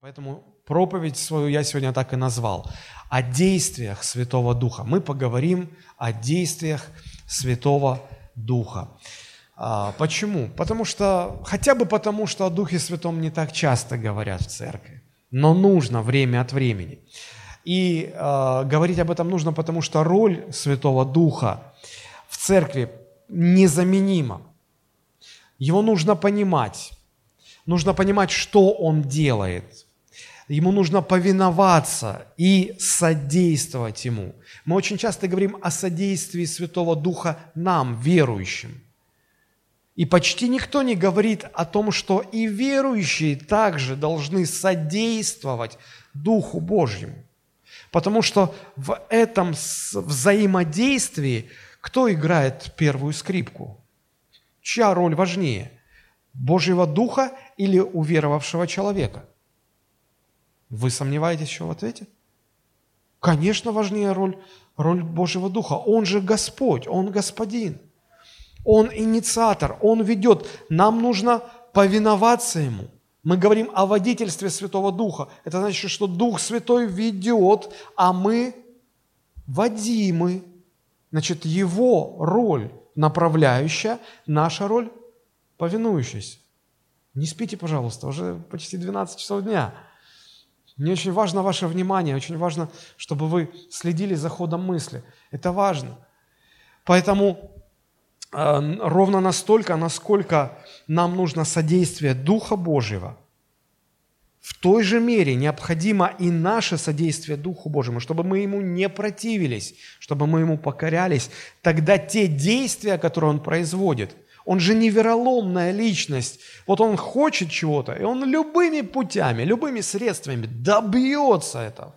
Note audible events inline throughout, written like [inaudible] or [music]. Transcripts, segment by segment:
Поэтому проповедь свою я сегодня так и назвал. О действиях Святого Духа. Мы поговорим о действиях Святого Духа. А, почему? Потому что, хотя бы потому, что о Духе Святом не так часто говорят в церкви, но нужно время от времени. И э, говорить об этом нужно, потому что роль Святого Духа в церкви незаменима. Его нужно понимать. Нужно понимать, что он делает. Ему нужно повиноваться и содействовать ему. Мы очень часто говорим о содействии Святого Духа нам, верующим. И почти никто не говорит о том, что и верующие также должны содействовать Духу Божьему. Потому что в этом взаимодействии кто играет первую скрипку? Чья роль важнее? Божьего Духа или уверовавшего человека? Вы сомневаетесь еще в ответе? Конечно, важнее роль, роль Божьего Духа. Он же Господь, Он Господин. Он инициатор, Он ведет. Нам нужно повиноваться Ему. Мы говорим о водительстве Святого Духа. Это значит, что Дух Святой ведет, а мы водимы. Значит, Его роль направляющая, наша роль повинующаяся. Не спите, пожалуйста, уже почти 12 часов дня. Мне очень важно ваше внимание, очень важно, чтобы вы следили за ходом мысли. Это важно. Поэтому э, ровно настолько, насколько нам нужно содействие Духа Божьего, в той же мере необходимо и наше содействие Духу Божьему, чтобы мы Ему не противились, чтобы мы Ему покорялись. Тогда те действия, которые Он производит – он же не вероломная личность. Вот он хочет чего-то, и он любыми путями, любыми средствами добьется этого.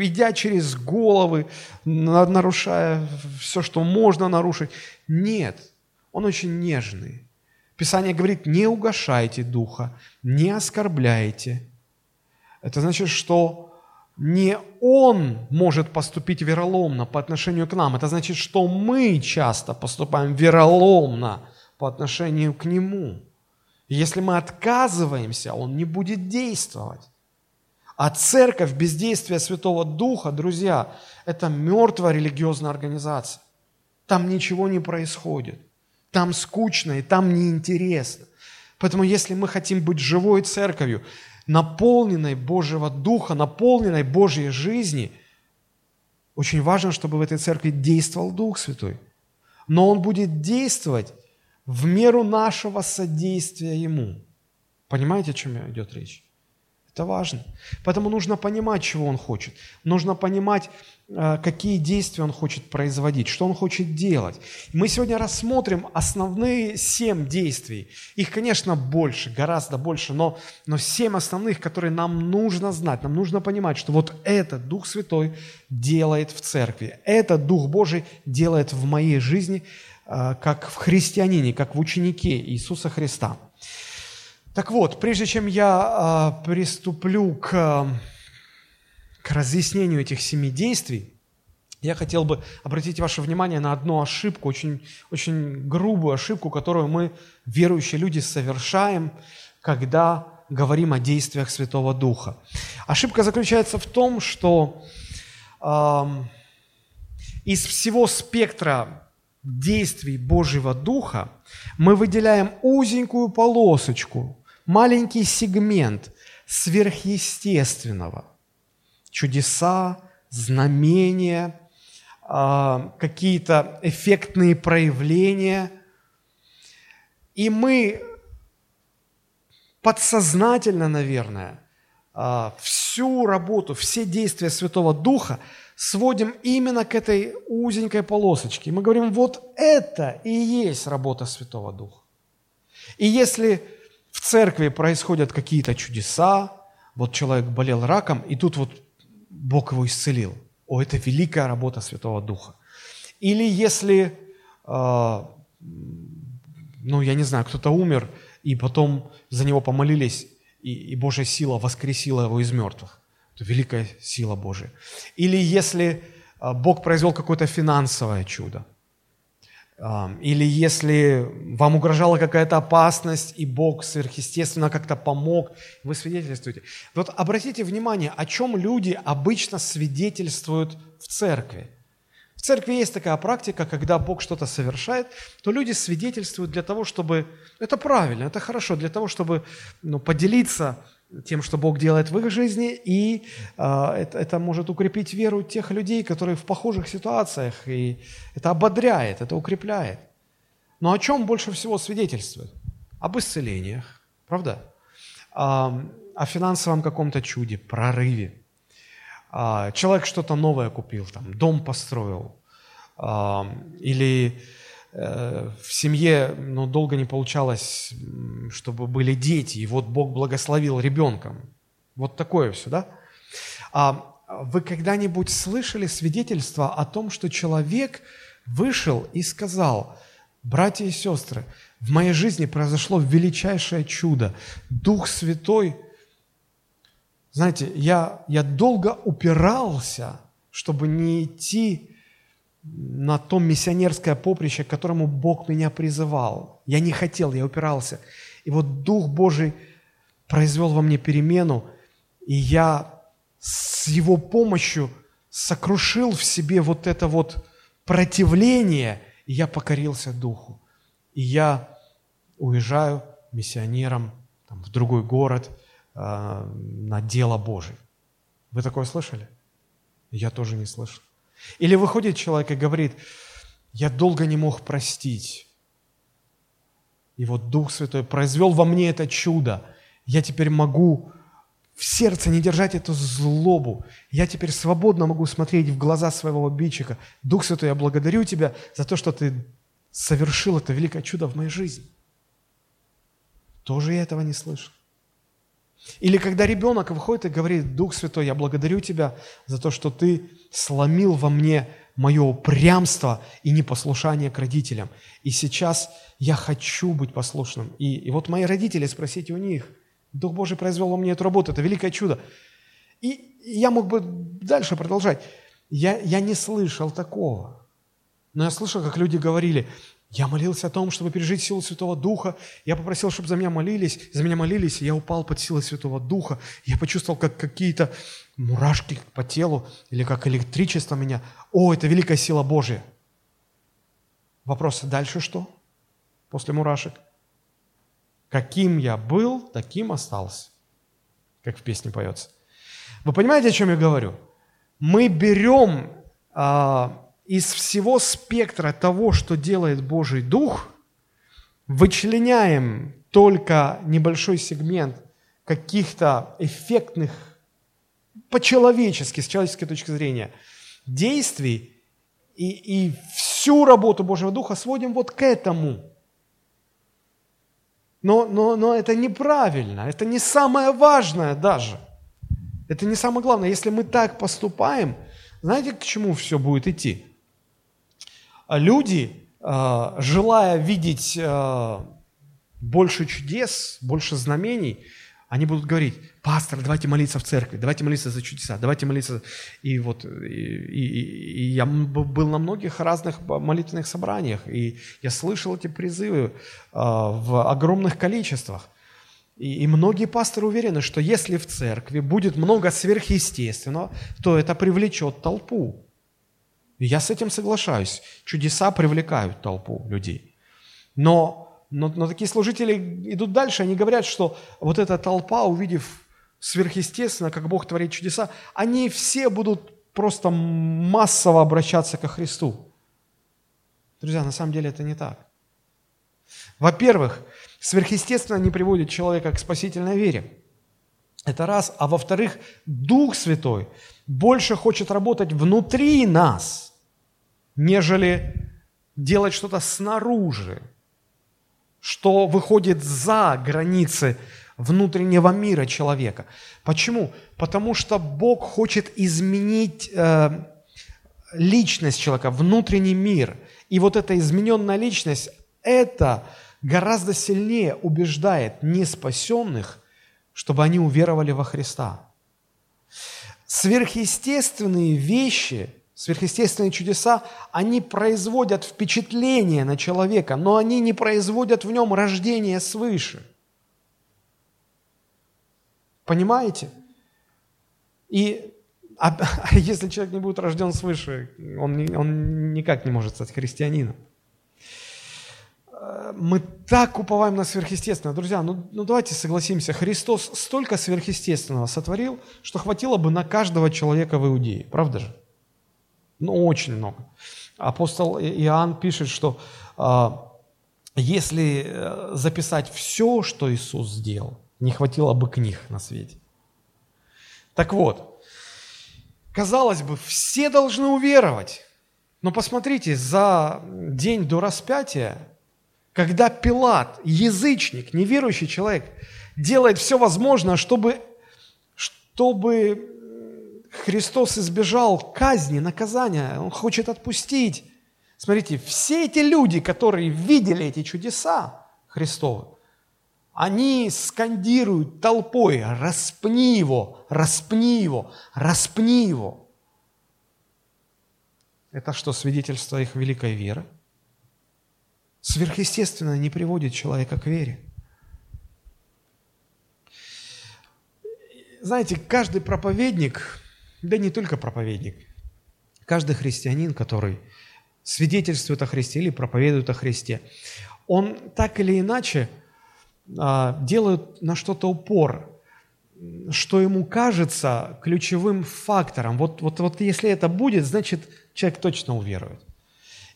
Идя через головы, нарушая все, что можно нарушить. Нет, он очень нежный. Писание говорит, не угошайте духа, не оскорбляйте. Это значит, что не он может поступить вероломно по отношению к нам. Это значит, что мы часто поступаем вероломно по отношению к нему. Если мы отказываемся, он не будет действовать. А церковь без действия Святого Духа, друзья, это мертвая религиозная организация. Там ничего не происходит. Там скучно и там неинтересно. Поэтому если мы хотим быть живой церковью, наполненной Божьего Духа, наполненной Божьей жизни, очень важно, чтобы в этой церкви действовал Дух Святой. Но Он будет действовать в меру нашего содействия Ему. Понимаете, о чем идет речь? Это важно. Поэтому нужно понимать, чего Он хочет. Нужно понимать, Э, какие действия он хочет производить, что он хочет делать. Мы сегодня рассмотрим основные семь действий. Их, конечно, больше, гораздо больше, но, но семь основных, которые нам нужно знать, нам нужно понимать, что вот это Дух Святой делает в церкви, это Дух Божий делает в моей жизни, э, как в христианине, как в ученике Иисуса Христа. Так вот, прежде чем я э, приступлю к к разъяснению этих семи действий, я хотел бы обратить ваше внимание на одну ошибку, очень, очень грубую ошибку, которую мы, верующие люди, совершаем, когда говорим о действиях Святого Духа. Ошибка заключается в том, что э, из всего спектра действий Божьего Духа мы выделяем узенькую полосочку, маленький сегмент сверхъестественного – чудеса, знамения, а, какие-то эффектные проявления. И мы подсознательно, наверное, а, всю работу, все действия Святого Духа сводим именно к этой узенькой полосочке. Мы говорим, вот это и есть работа Святого Духа. И если в церкви происходят какие-то чудеса, вот человек болел раком, и тут вот Бог его исцелил. О, это великая работа Святого Духа. Или если, э, ну, я не знаю, кто-то умер, и потом за него помолились, и, и Божья сила воскресила его из мертвых. Это великая сила Божия. Или если э, Бог произвел какое-то финансовое чудо. Или если вам угрожала какая-то опасность, и Бог сверхъестественно как-то помог, вы свидетельствуете. Вот обратите внимание, о чем люди обычно свидетельствуют в церкви. В церкви есть такая практика, когда Бог что-то совершает, то люди свидетельствуют для того, чтобы... Это правильно, это хорошо, для того, чтобы ну, поделиться тем, что Бог делает в их жизни, и э, это, это может укрепить веру тех людей, которые в похожих ситуациях, и это ободряет, это укрепляет. Но о чем больше всего свидетельствует? Об исцелениях, правда? А, о финансовом каком-то чуде, прорыве. А, человек что-то новое купил, там, дом построил, а, или Э, в семье ну, долго не получалось, чтобы были дети, и вот Бог благословил ребенком. Вот такое все, да? А вы когда-нибудь слышали свидетельство о том, что человек вышел и сказал, братья и сестры, в моей жизни произошло величайшее чудо. Дух Святой, знаете, я, я долго упирался, чтобы не идти на том миссионерское поприще, к которому Бог меня призывал. Я не хотел, я упирался. И вот Дух Божий произвел во мне перемену, и я с Его помощью сокрушил в себе вот это вот противление, и я покорился Духу. И я уезжаю миссионером там, в другой город э, на дело Божие. Вы такое слышали? Я тоже не слышал. Или выходит человек и говорит, я долго не мог простить. И вот Дух Святой произвел во мне это чудо. Я теперь могу в сердце не держать эту злобу. Я теперь свободно могу смотреть в глаза своего обидчика. Дух Святой, я благодарю Тебя за то, что Ты совершил это великое чудо в моей жизни. Тоже я этого не слышал. Или когда ребенок выходит и говорит, Дух Святой, я благодарю Тебя за то, что Ты сломил во мне мое упрямство и непослушание к родителям. И сейчас я хочу быть послушным. И, и вот мои родители, спросите у них, Дух Божий произвел во мне эту работу, это великое чудо. И я мог бы дальше продолжать. Я, я не слышал такого. Но я слышал, как люди говорили, я молился о том, чтобы пережить силу Святого Духа. Я попросил, чтобы за меня молились. За меня молились, и я упал под силой Святого Духа. Я почувствовал, как какие-то мурашки по телу или как электричество меня. О, это великая сила Божья. Вопрос, дальше что? После мурашек? Каким я был, таким остался. Как в песне поется. Вы понимаете, о чем я говорю? Мы берем а, из всего спектра того, что делает Божий Дух, вычленяем только небольшой сегмент каких-то эффектных, по-человечески, с человеческой точки зрения, действий, и, и всю работу Божьего Духа сводим вот к этому. Но, но, но это неправильно, это не самое важное даже. Это не самое главное. Если мы так поступаем, знаете, к чему все будет идти? А люди, а, желая видеть а, больше чудес, больше знамений, они будут говорить, пастор, давайте молиться в церкви, давайте молиться за чудеса, давайте молиться. И вот и, и, и я был на многих разных молитвенных собраниях, и я слышал эти призывы в огромных количествах. И, и многие пасторы уверены, что если в церкви будет много сверхъестественного, то это привлечет толпу. Я с этим соглашаюсь. Чудеса привлекают толпу людей. Но, но, но такие служители идут дальше, они говорят, что вот эта толпа, увидев сверхъестественно, как Бог творит чудеса, они все будут просто массово обращаться ко Христу. Друзья, на самом деле это не так. Во-первых, сверхъестественно не приводит человека к спасительной вере. Это раз. А во-вторых, Дух Святой больше хочет работать внутри нас – нежели делать что-то снаружи, что выходит за границы внутреннего мира человека. Почему? Потому что Бог хочет изменить э, личность человека, внутренний мир. И вот эта измененная личность, это гораздо сильнее убеждает неспасенных, чтобы они уверовали во Христа. Сверхъестественные вещи – Сверхъестественные чудеса, они производят впечатление на человека, но они не производят в нем рождение свыше. Понимаете? И а, [laughs] если человек не будет рожден свыше, он, он никак не может стать христианином. Мы так уповаем на сверхъестественное. Друзья, ну, ну давайте согласимся, Христос столько сверхъестественного сотворил, что хватило бы на каждого человека в Иудее. Правда же? Ну, очень много. Апостол Иоанн пишет, что э, если э, записать все, что Иисус сделал, не хватило бы книг на свете. Так вот, казалось бы, все должны уверовать. Но посмотрите, за день до распятия, когда Пилат, язычник, неверующий человек, делает все возможное, чтобы, чтобы Христос избежал казни, наказания, Он хочет отпустить. Смотрите, все эти люди, которые видели эти чудеса Христовы, они скандируют толпой, распни его, распни его, распни его. Это что, свидетельство их великой веры? Сверхъестественно не приводит человека к вере. Знаете, каждый проповедник, да не только проповедник, каждый христианин, который свидетельствует о Христе или проповедует о Христе, он так или иначе а, делает на что-то упор, что ему кажется ключевым фактором. Вот, вот, вот если это будет, значит, человек точно уверует.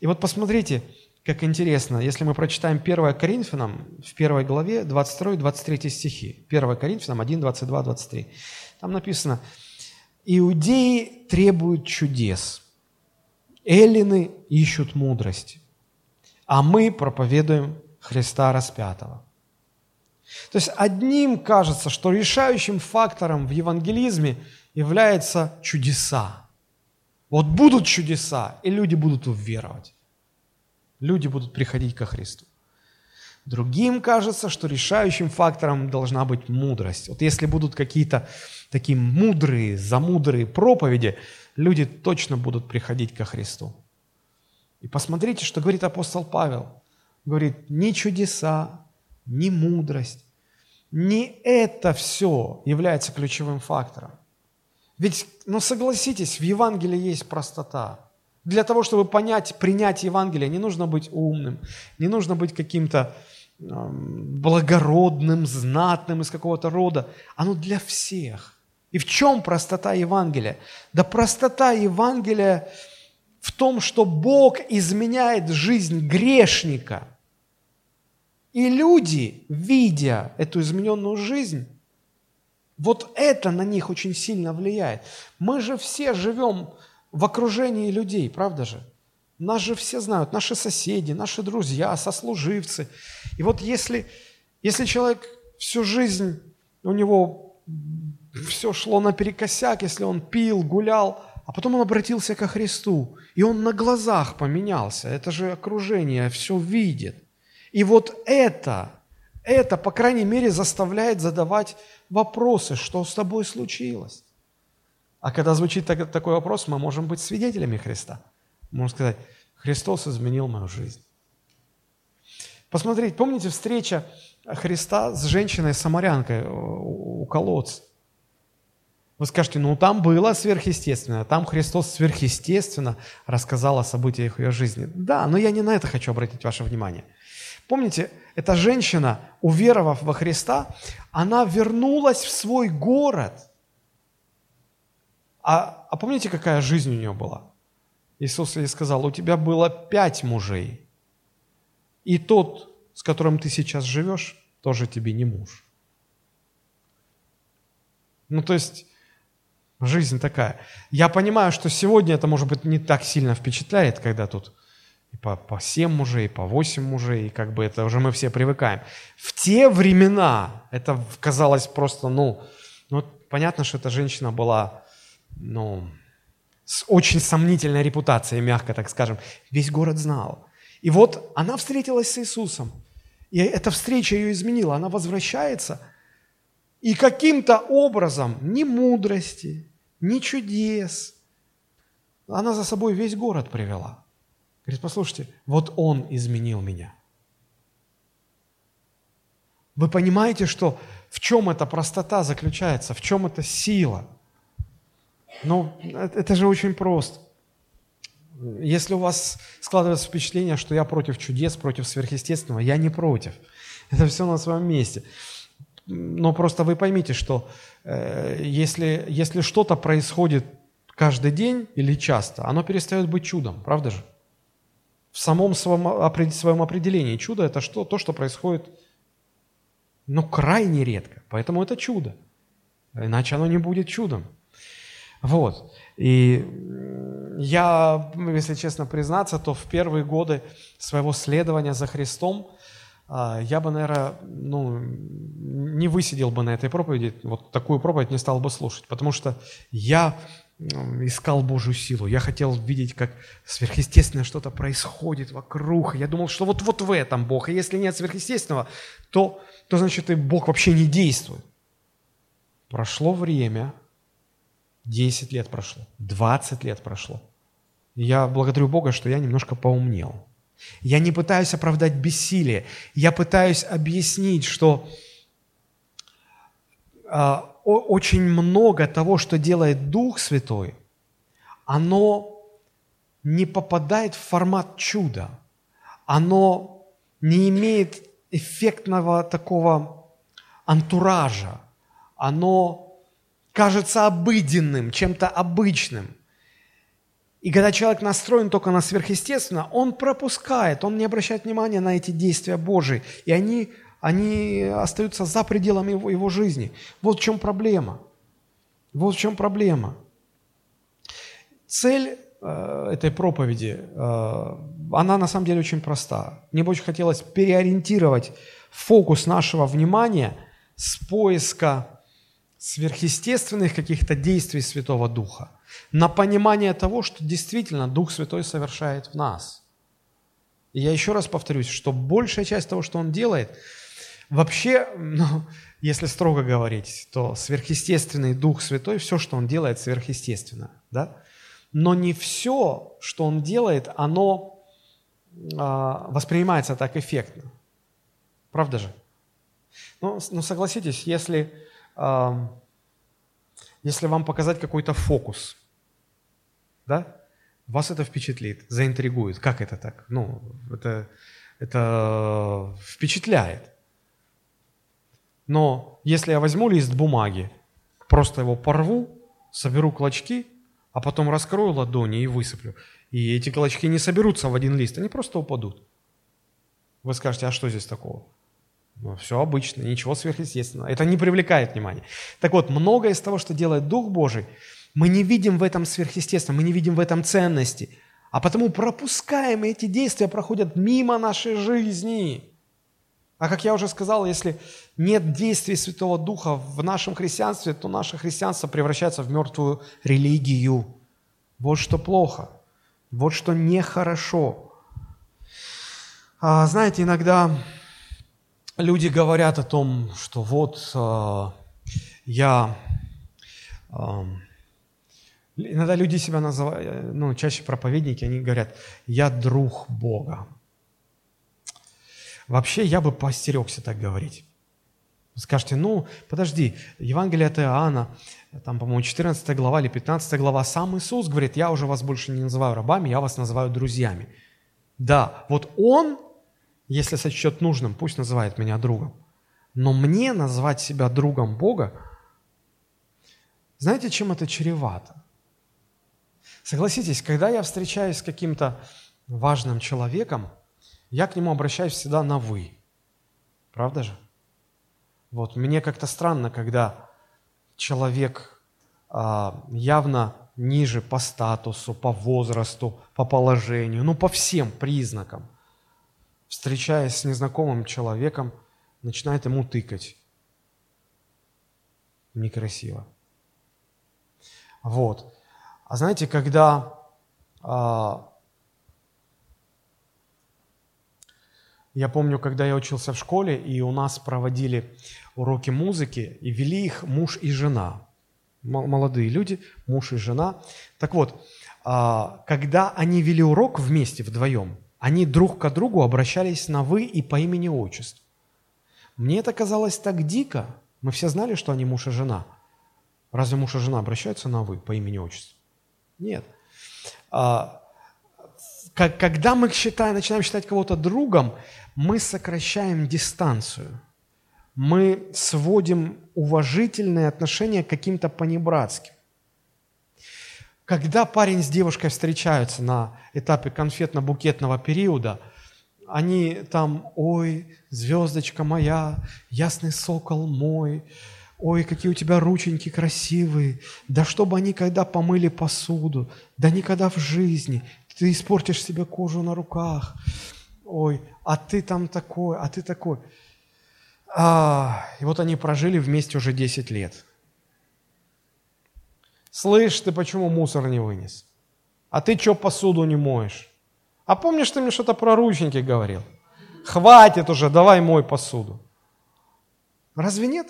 И вот посмотрите, как интересно, если мы прочитаем 1 Коринфянам в 1 главе 22-23 стихи. 1 Коринфянам 1, 22, 23. Там написано, Иудеи требуют чудес, эллины ищут мудрости, а мы проповедуем Христа распятого. То есть одним кажется, что решающим фактором в евангелизме являются чудеса. Вот будут чудеса, и люди будут уверовать. Люди будут приходить ко Христу. Другим кажется, что решающим фактором должна быть мудрость. Вот если будут какие-то такие мудрые, замудрые проповеди, люди точно будут приходить ко Христу. И посмотрите, что говорит апостол Павел. Говорит, ни чудеса, ни мудрость, не это все является ключевым фактором. Ведь, ну согласитесь, в Евангелии есть простота. Для того, чтобы понять, принять Евангелие, не нужно быть умным, не нужно быть каким-то благородным, знатным из какого-то рода. Оно для всех. И в чем простота Евангелия? Да простота Евангелия в том, что Бог изменяет жизнь грешника. И люди, видя эту измененную жизнь, вот это на них очень сильно влияет. Мы же все живем в окружении людей, правда же? Нас же все знают, наши соседи, наши друзья, сослуживцы. И вот если, если человек всю жизнь, у него все шло наперекосяк, если он пил, гулял, а потом он обратился ко Христу, и он на глазах поменялся, это же окружение все видит. И вот это, это, по крайней мере, заставляет задавать вопросы, что с тобой случилось. А когда звучит такой вопрос, мы можем быть свидетелями Христа. Можно сказать, Христос изменил мою жизнь. Посмотрите, помните встреча Христа с женщиной-самарянкой у колодца? Вы скажете, ну там было сверхъестественно, там Христос сверхъестественно рассказал о событиях ее жизни. Да, но я не на это хочу обратить ваше внимание. Помните, эта женщина, уверовав во Христа, она вернулась в свой город. А, а помните, какая жизнь у нее была? Иисус ей сказал, у тебя было пять мужей, и тот, с которым ты сейчас живешь, тоже тебе не муж. Ну, то есть, жизнь такая. Я понимаю, что сегодня это, может быть, не так сильно впечатляет, когда тут и по, по 7 мужей, по 8 мужей, и как бы это уже мы все привыкаем. В те времена это казалось просто, ну, ну понятно, что эта женщина была, ну, с очень сомнительной репутацией, мягко так скажем. Весь город знал. И вот она встретилась с Иисусом. И эта встреча ее изменила. Она возвращается. И каким-то образом ни мудрости, ни чудес, она за собой весь город привела. Говорит, послушайте, вот он изменил меня. Вы понимаете, что в чем эта простота заключается, в чем эта сила? Ну, это же очень просто. Если у вас складывается впечатление, что я против чудес, против сверхъестественного, я не против. [laughs] Это все на своем месте. Но просто вы поймите, что э, если, если что-то происходит каждый день или часто, оно перестает быть чудом, правда же? В самом своем, своем определении чудо – это что? То, что происходит но крайне редко. Поэтому это чудо. Иначе оно не будет чудом. Вот. И я, если честно признаться, то в первые годы своего следования за Христом а, я бы, наверное, ну, не высидел бы на этой проповеди, вот такую проповедь не стал бы слушать, потому что я искал Божью силу. Я хотел видеть, как сверхъестественное что-то происходит вокруг. Я думал, что вот, вот в этом Бог. И если нет сверхъестественного, то, то значит и Бог вообще не действует. Прошло время, 10 лет прошло, 20 лет прошло. Я благодарю Бога, что я немножко поумнел. Я не пытаюсь оправдать бессилие. Я пытаюсь объяснить, что а, очень много того, что делает Дух Святой, оно не попадает в формат чуда. Оно не имеет эффектного такого антуража. Оно кажется обыденным, чем-то обычным. И когда человек настроен только на сверхъестественно, он пропускает, он не обращает внимания на эти действия Божии. И они они остаются за пределами его, его жизни. Вот в чем проблема. Вот в чем проблема. Цель э, этой проповеди, э, она на самом деле очень проста. Мне бы очень хотелось переориентировать фокус нашего внимания с поиска сверхъестественных каких-то действий Святого Духа на понимание того, что действительно Дух Святой совершает в нас. И я еще раз повторюсь, что большая часть того, что Он делает – Вообще, ну, если строго говорить, то сверхъестественный Дух Святой, все, что Он делает, сверхъестественно. Да? Но не все, что Он делает, оно а, воспринимается так эффектно. Правда же? Ну, ну согласитесь, если, если вам показать какой-то фокус, да, вас это впечатлит, заинтригует. Как это так? Ну, это, это впечатляет. Но если я возьму лист бумаги, просто его порву, соберу клочки, а потом раскрою ладони и высыплю, и эти клочки не соберутся в один лист, они просто упадут. Вы скажете, а что здесь такого? Ну, все обычно, ничего сверхъестественного. Это не привлекает внимания. Так вот, многое из того, что делает Дух Божий, мы не видим в этом сверхъестественном, мы не видим в этом ценности. А потому пропускаем эти действия, проходят мимо нашей жизни. А как я уже сказал, если нет действий Святого Духа в нашем христианстве, то наше христианство превращается в мертвую религию. Вот что плохо, вот что нехорошо. А, знаете, иногда люди говорят о том, что вот а, я... А, иногда люди себя называют, ну, чаще проповедники, они говорят, я друг Бога. Вообще я бы постерегся так говорить. Скажете, ну, подожди, Евангелие от Иоанна, там, по-моему, 14 глава или 15 глава, сам Иисус говорит, я уже вас больше не называю рабами, я вас называю друзьями. Да, вот Он, если сочтет нужным, пусть называет меня другом. Но мне назвать себя другом Бога, знаете, чем это чревато? Согласитесь, когда я встречаюсь с каким-то важным человеком, я к нему обращаюсь всегда на «вы». Правда же? Вот, мне как-то странно, когда человек а, явно ниже по статусу, по возрасту, по положению, ну, по всем признакам, встречаясь с незнакомым человеком, начинает ему тыкать. Некрасиво. Вот. А знаете, когда а, Я помню, когда я учился в школе, и у нас проводили уроки музыки, и вели их муж и жена. Молодые люди, муж и жена. Так вот, а, когда они вели урок вместе, вдвоем, они друг к другу обращались на «вы» и по имени-отчеству. Мне это казалось так дико. Мы все знали, что они муж и жена. Разве муж и жена обращаются на «вы» по имени-отчеству? Нет. А, когда мы считаем, начинаем считать кого-то другом, мы сокращаем дистанцию. Мы сводим уважительные отношения к каким-то понебратским. Когда парень с девушкой встречаются на этапе конфетно-букетного периода, они там, ой, звездочка моя, ясный сокол мой, ой, какие у тебя рученьки красивые, да чтобы они когда помыли посуду, да никогда в жизни, ты испортишь себе кожу на руках, ой, а ты там такой, а ты такой. А, и вот они прожили вместе уже 10 лет – Слышь, ты почему мусор не вынес? А ты что посуду не моешь? А помнишь, ты мне что-то про ручники говорил? Хватит уже, давай мой посуду. Разве нет?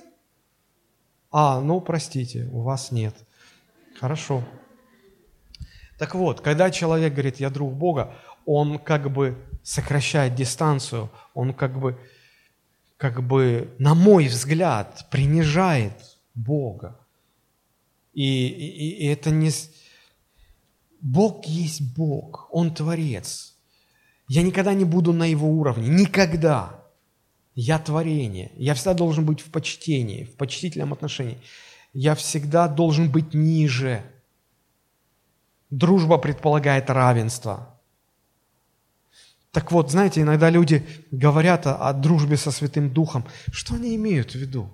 А, ну, простите, у вас нет. Хорошо. Так вот, когда человек говорит, я друг Бога, он как бы сокращает дистанцию, он как бы, как бы, на мой взгляд, принижает Бога. И, и, и это не... Бог есть Бог, Он Творец. Я никогда не буду на Его уровне, никогда. Я творение, я всегда должен быть в почтении, в почтительном отношении. Я всегда должен быть ниже. Дружба предполагает равенство. Так вот, знаете, иногда люди говорят о, о дружбе со Святым Духом. Что они имеют в виду?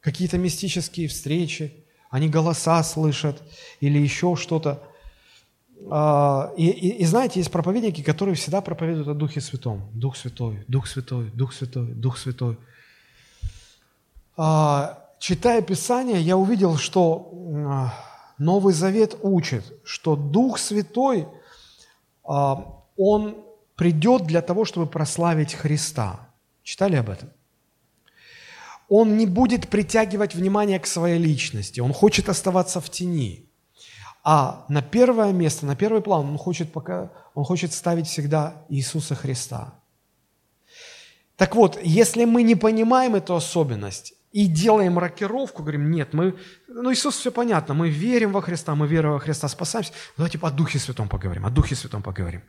Какие-то мистические встречи, они голоса слышат или еще что-то. А, и, и, и знаете, есть проповедники, которые всегда проповедуют о Духе Святом. Дух Святой, Дух Святой, Дух Святой, Дух Святой. А, читая Писание, я увидел, что а, Новый Завет учит, что Дух Святой, Он придет для того, чтобы прославить Христа. Читали об этом? Он не будет притягивать внимание к своей личности, он хочет оставаться в тени. А на первое место, на первый план он хочет, пока, он хочет ставить всегда Иисуса Христа. Так вот, если мы не понимаем эту особенность и делаем рокировку, говорим, нет, мы, ну Иисус все понятно, мы верим во Христа, мы верим во Христа, спасаемся, давайте о Духе Святом поговорим, о Духе Святом поговорим.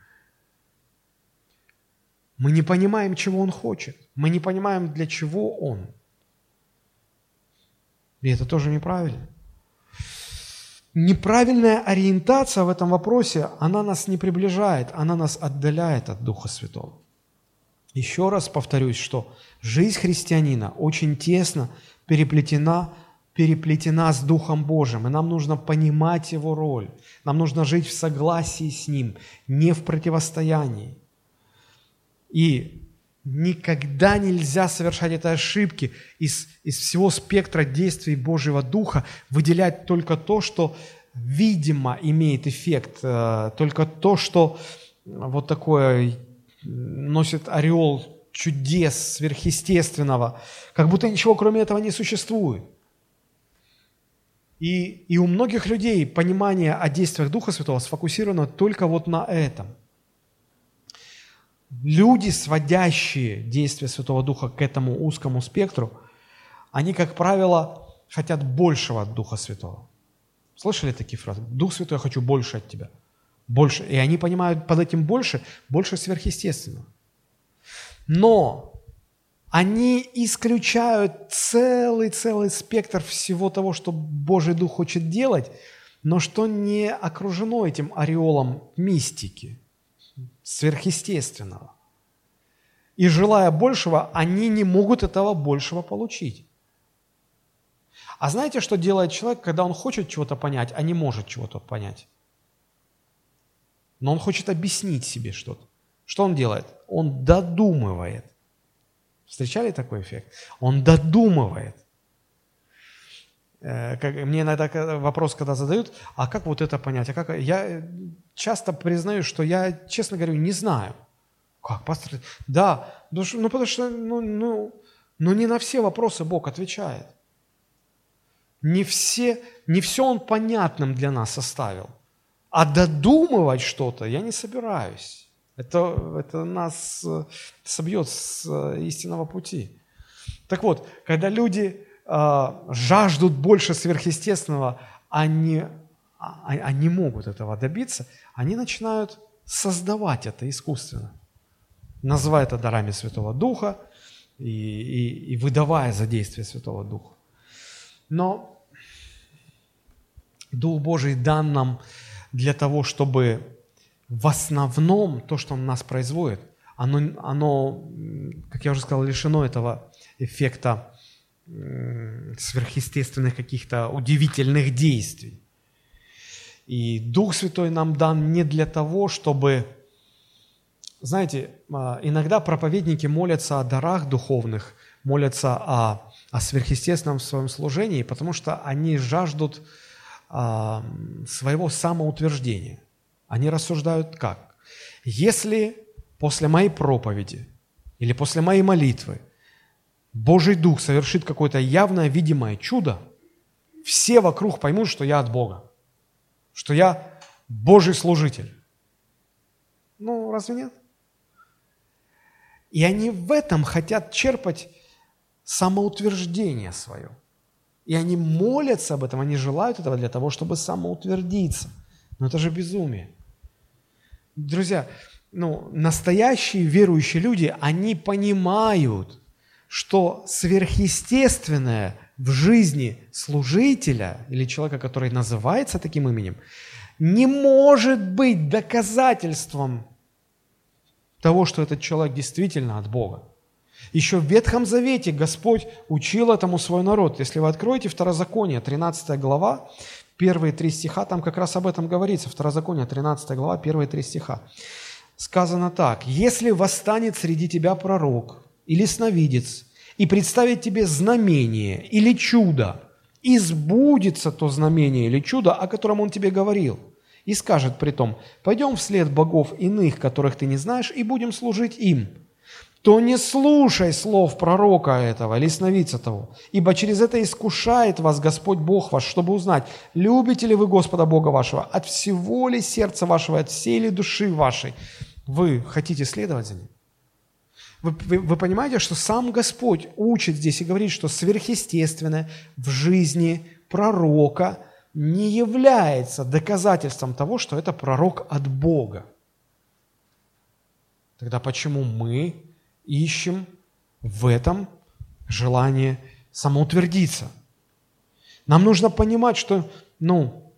Мы не понимаем, чего Он хочет, мы не понимаем, для чего Он – и это тоже неправильно. Неправильная ориентация в этом вопросе, она нас не приближает, она нас отдаляет от Духа Святого. Еще раз повторюсь, что жизнь христианина очень тесно переплетена, переплетена с Духом Божьим, и нам нужно понимать Его роль, нам нужно жить в согласии с Ним, не в противостоянии. И Никогда нельзя совершать этой ошибки из, из всего спектра действий Божьего Духа, выделять только то, что видимо имеет эффект, э, только то, что вот такое носит ореол чудес сверхъестественного, как будто ничего кроме этого не существует. И, и у многих людей понимание о действиях Духа Святого сфокусировано только вот на этом – люди, сводящие действия Святого Духа к этому узкому спектру, они, как правило, хотят большего от Духа Святого. Слышали такие фразы? Дух Святой, я хочу больше от тебя. Больше. И они понимают под этим больше, больше сверхъестественного. Но они исключают целый-целый спектр всего того, что Божий Дух хочет делать, но что не окружено этим ореолом мистики – сверхъестественного. И желая большего, они не могут этого большего получить. А знаете, что делает человек, когда он хочет чего-то понять, а не может чего-то понять? Но он хочет объяснить себе что-то. Что он делает? Он додумывает. Встречали такой эффект? Он додумывает. Э, мне иногда вопрос, когда задают, а как вот это понять? А как? Я часто признаю, что я, честно говорю, не знаю. Как, пастор? Да, ну, ну потому что ну, ну, ну не на все вопросы Бог отвечает. Не, все, не все Он понятным для нас оставил. А додумывать что-то я не собираюсь. Это, это нас э, собьет с э, истинного пути. Так вот, когда люди жаждут больше сверхъестественного, они, а, а, они могут этого добиться, они начинают создавать это искусственно, называя это дарами Святого Духа и, и, и выдавая за действие Святого Духа. Но Дух Божий дан нам для того, чтобы в основном то, что он нас производит, оно, оно, как я уже сказал, лишено этого эффекта сверхъестественных каких-то удивительных действий. И Дух Святой нам дан не для того, чтобы... Знаете, а, иногда проповедники молятся о дарах духовных, молятся о, о сверхъестественном своем служении, потому что они жаждут а, своего самоутверждения. Они рассуждают как? Если после моей проповеди или после моей молитвы Божий Дух совершит какое-то явное, видимое чудо, все вокруг поймут, что я от Бога, что я Божий служитель. Ну, разве нет? И они в этом хотят черпать самоутверждение свое. И они молятся об этом, они желают этого для того, чтобы самоутвердиться. Но это же безумие. Друзья, ну, настоящие верующие люди, они понимают, что сверхъестественное в жизни служителя или человека, который называется таким именем, не может быть доказательством того, что этот человек действительно от Бога. Еще в Ветхом Завете Господь учил этому свой народ. Если вы откроете Второзаконие, 13 глава, первые три стиха, там как раз об этом говорится. Второзаконие, 13 глава, первые три стиха. Сказано так. «Если восстанет среди тебя пророк или сновидец, и представит тебе знамение или чудо, и сбудется то знамение или чудо, о котором он тебе говорил, и скажет при том, пойдем вслед богов иных, которых ты не знаешь, и будем служить им» то не слушай слов пророка этого или сновидца того, ибо через это искушает вас Господь Бог ваш, чтобы узнать, любите ли вы Господа Бога вашего, от всего ли сердца вашего, от всей ли души вашей? Вы хотите следовать за Ним. Вы, вы, вы понимаете, что сам Господь учит здесь и говорит, что сверхъестественное в жизни пророка не является доказательством того, что это пророк от Бога. Тогда почему мы ищем в этом желание самоутвердиться. Нам нужно понимать, что ну,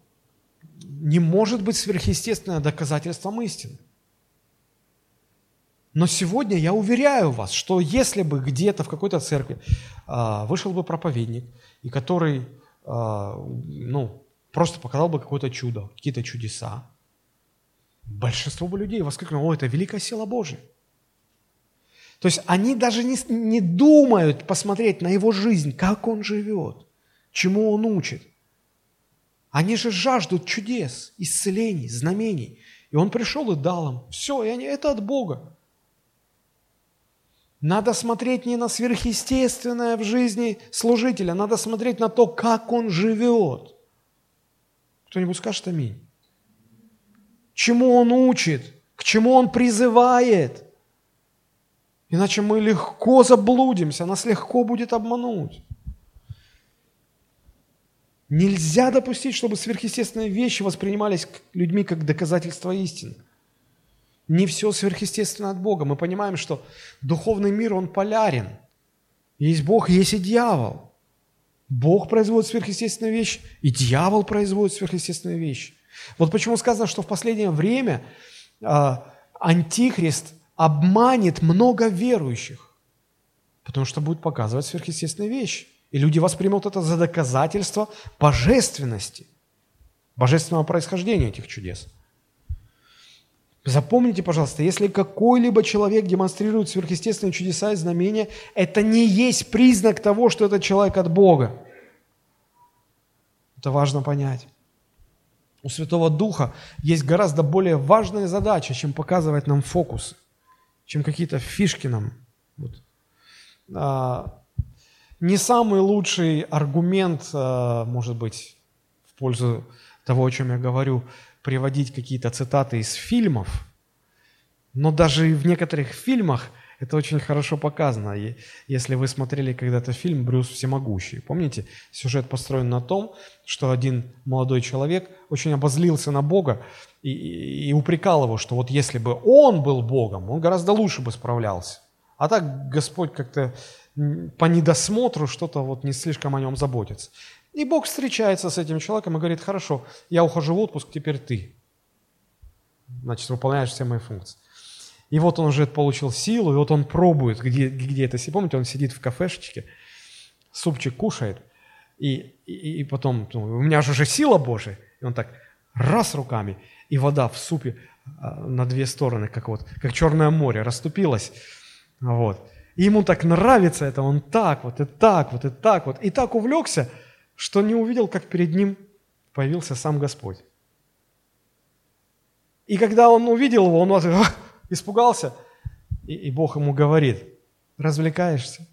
не может быть сверхъестественное доказательством истины. Но сегодня я уверяю вас, что если бы где-то в какой-то церкви э, вышел бы проповедник, и который э, ну, просто показал бы какое-то чудо, какие-то чудеса, большинство бы людей воскликнуло, о, это великая сила Божия. То есть они даже не, не думают посмотреть на его жизнь, как он живет, чему он учит. Они же жаждут чудес, исцелений, знамений. И он пришел и дал им. Все, и они, это от Бога. Надо смотреть не на сверхъестественное в жизни служителя, надо смотреть на то, как он живет. Кто-нибудь скажет аминь. Чему он учит, к чему он призывает – Иначе мы легко заблудимся, нас легко будет обмануть. Нельзя допустить, чтобы сверхъестественные вещи воспринимались людьми как доказательство истины. Не все сверхъестественно от Бога. Мы понимаем, что духовный мир, он полярен. Есть Бог, есть и дьявол. Бог производит сверхъестественные вещи, и дьявол производит сверхъестественные вещи. Вот почему сказано, что в последнее время э, антихрист обманет много верующих, потому что будет показывать сверхъестественные вещи. И люди воспримут это за доказательство божественности, божественного происхождения этих чудес. Запомните, пожалуйста, если какой-либо человек демонстрирует сверхъестественные чудеса и знамения, это не есть признак того, что этот человек от Бога. Это важно понять. У Святого Духа есть гораздо более важная задача, чем показывать нам фокусы чем какие-то фишки нам. Вот. А, не самый лучший аргумент, а, может быть, в пользу того, о чем я говорю, приводить какие-то цитаты из фильмов, но даже в некоторых фильмах это очень хорошо показано. И если вы смотрели когда-то фильм «Брюс всемогущий», помните, сюжет построен на том, что один молодой человек очень обозлился на Бога и, и, и упрекал его, что вот если бы он был Богом, он гораздо лучше бы справлялся. А так Господь как-то по недосмотру что-то вот не слишком о нем заботится. И Бог встречается с этим человеком и говорит, хорошо, я ухожу в отпуск, теперь ты. Значит, выполняешь все мои функции. И вот он уже получил силу, и вот он пробует, где, где это, если помните, он сидит в кафешечке, супчик кушает, и, и, и потом, ну, у меня же уже сила Божия, и он так раз руками, и вода в супе а, на две стороны, как вот, как Черное море, расступилась, вот. И ему так нравится это, он так вот, и так вот, и так вот, и так увлекся, что не увидел, как перед ним появился сам Господь. И когда он увидел его, он [laughs] испугался, и, и Бог ему говорит, развлекаешься?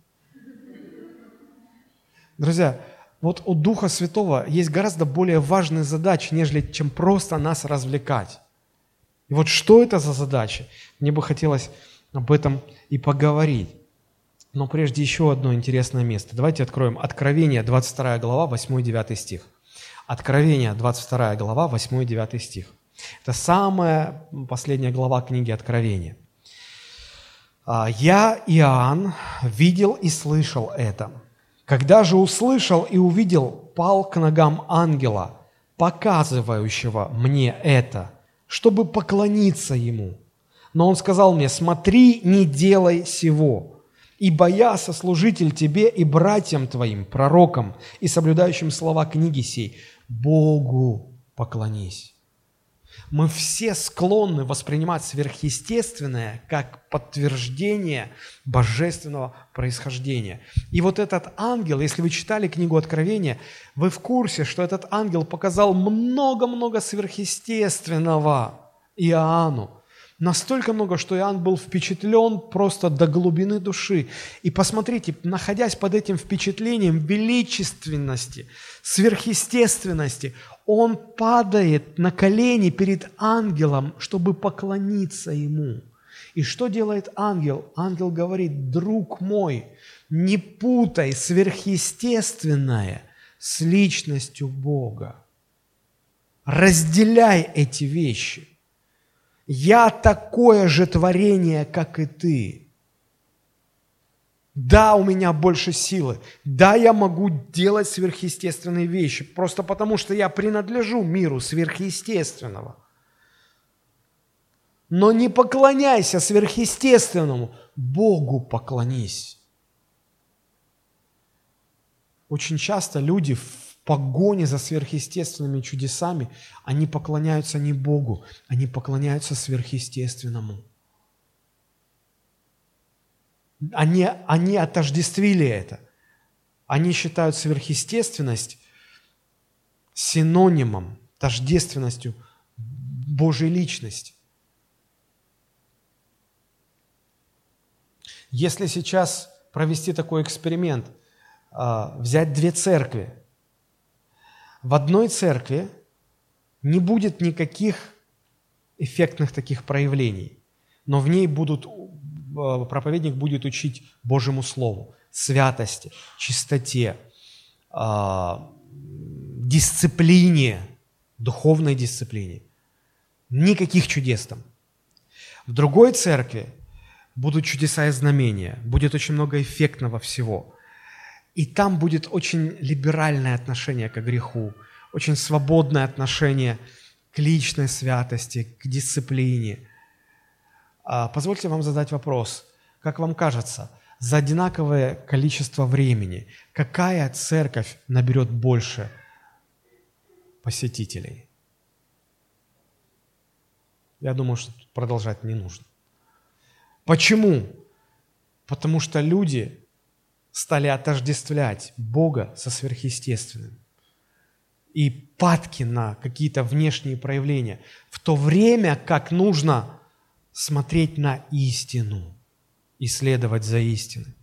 Друзья, вот у Духа Святого есть гораздо более важные задачи, нежели чем просто нас развлекать. И вот что это за задачи? Мне бы хотелось об этом и поговорить. Но прежде еще одно интересное место. Давайте откроем Откровение, 22 глава, 8-9 стих. Откровение, 22 глава, 8-9 стих. Это самая последняя глава книги Откровения. «А, «Я, Иоанн, видел и слышал это. Когда же услышал и увидел, пал к ногам ангела, показывающего мне это, чтобы поклониться ему. Но он сказал мне, смотри, не делай сего, ибо я сослужитель тебе и братьям твоим, пророкам и соблюдающим слова книги сей, Богу поклонись. Мы все склонны воспринимать сверхъестественное как подтверждение божественного происхождения. И вот этот ангел, если вы читали книгу Откровения, вы в курсе, что этот ангел показал много-много сверхъестественного Иоанну. Настолько много, что Иоанн был впечатлен просто до глубины души. И посмотрите, находясь под этим впечатлением величественности, сверхъестественности, он падает на колени перед ангелом, чтобы поклониться ему. И что делает ангел? Ангел говорит, друг мой, не путай сверхъестественное с личностью Бога. Разделяй эти вещи – я такое же творение, как и ты. Да, у меня больше силы. Да, я могу делать сверхъестественные вещи, просто потому что я принадлежу миру сверхъестественного. Но не поклоняйся сверхъестественному, Богу поклонись. Очень часто люди погоне за сверхъестественными чудесами, они поклоняются не Богу, они поклоняются сверхъестественному. Они, они отождествили это. Они считают сверхъестественность синонимом, тождественностью Божьей личности. Если сейчас провести такой эксперимент, а, взять две церкви, в одной церкви не будет никаких эффектных таких проявлений, но в ней будут, э, проповедник будет учить Божьему Слову, святости, чистоте, а, дисциплине, духовной дисциплине. Никаких чудес там. В другой церкви будут чудеса и знамения, будет очень много эффектного всего – и там будет очень либеральное отношение к греху, очень свободное отношение к личной святости, к дисциплине. А, позвольте вам задать вопрос. Как вам кажется, за одинаковое количество времени какая церковь наберет больше посетителей? Я думаю, что продолжать не нужно. Почему? Потому что люди стали отождествлять Бога со сверхъестественным и падки на какие-то внешние проявления, в то время как нужно смотреть на истину, исследовать за истиной.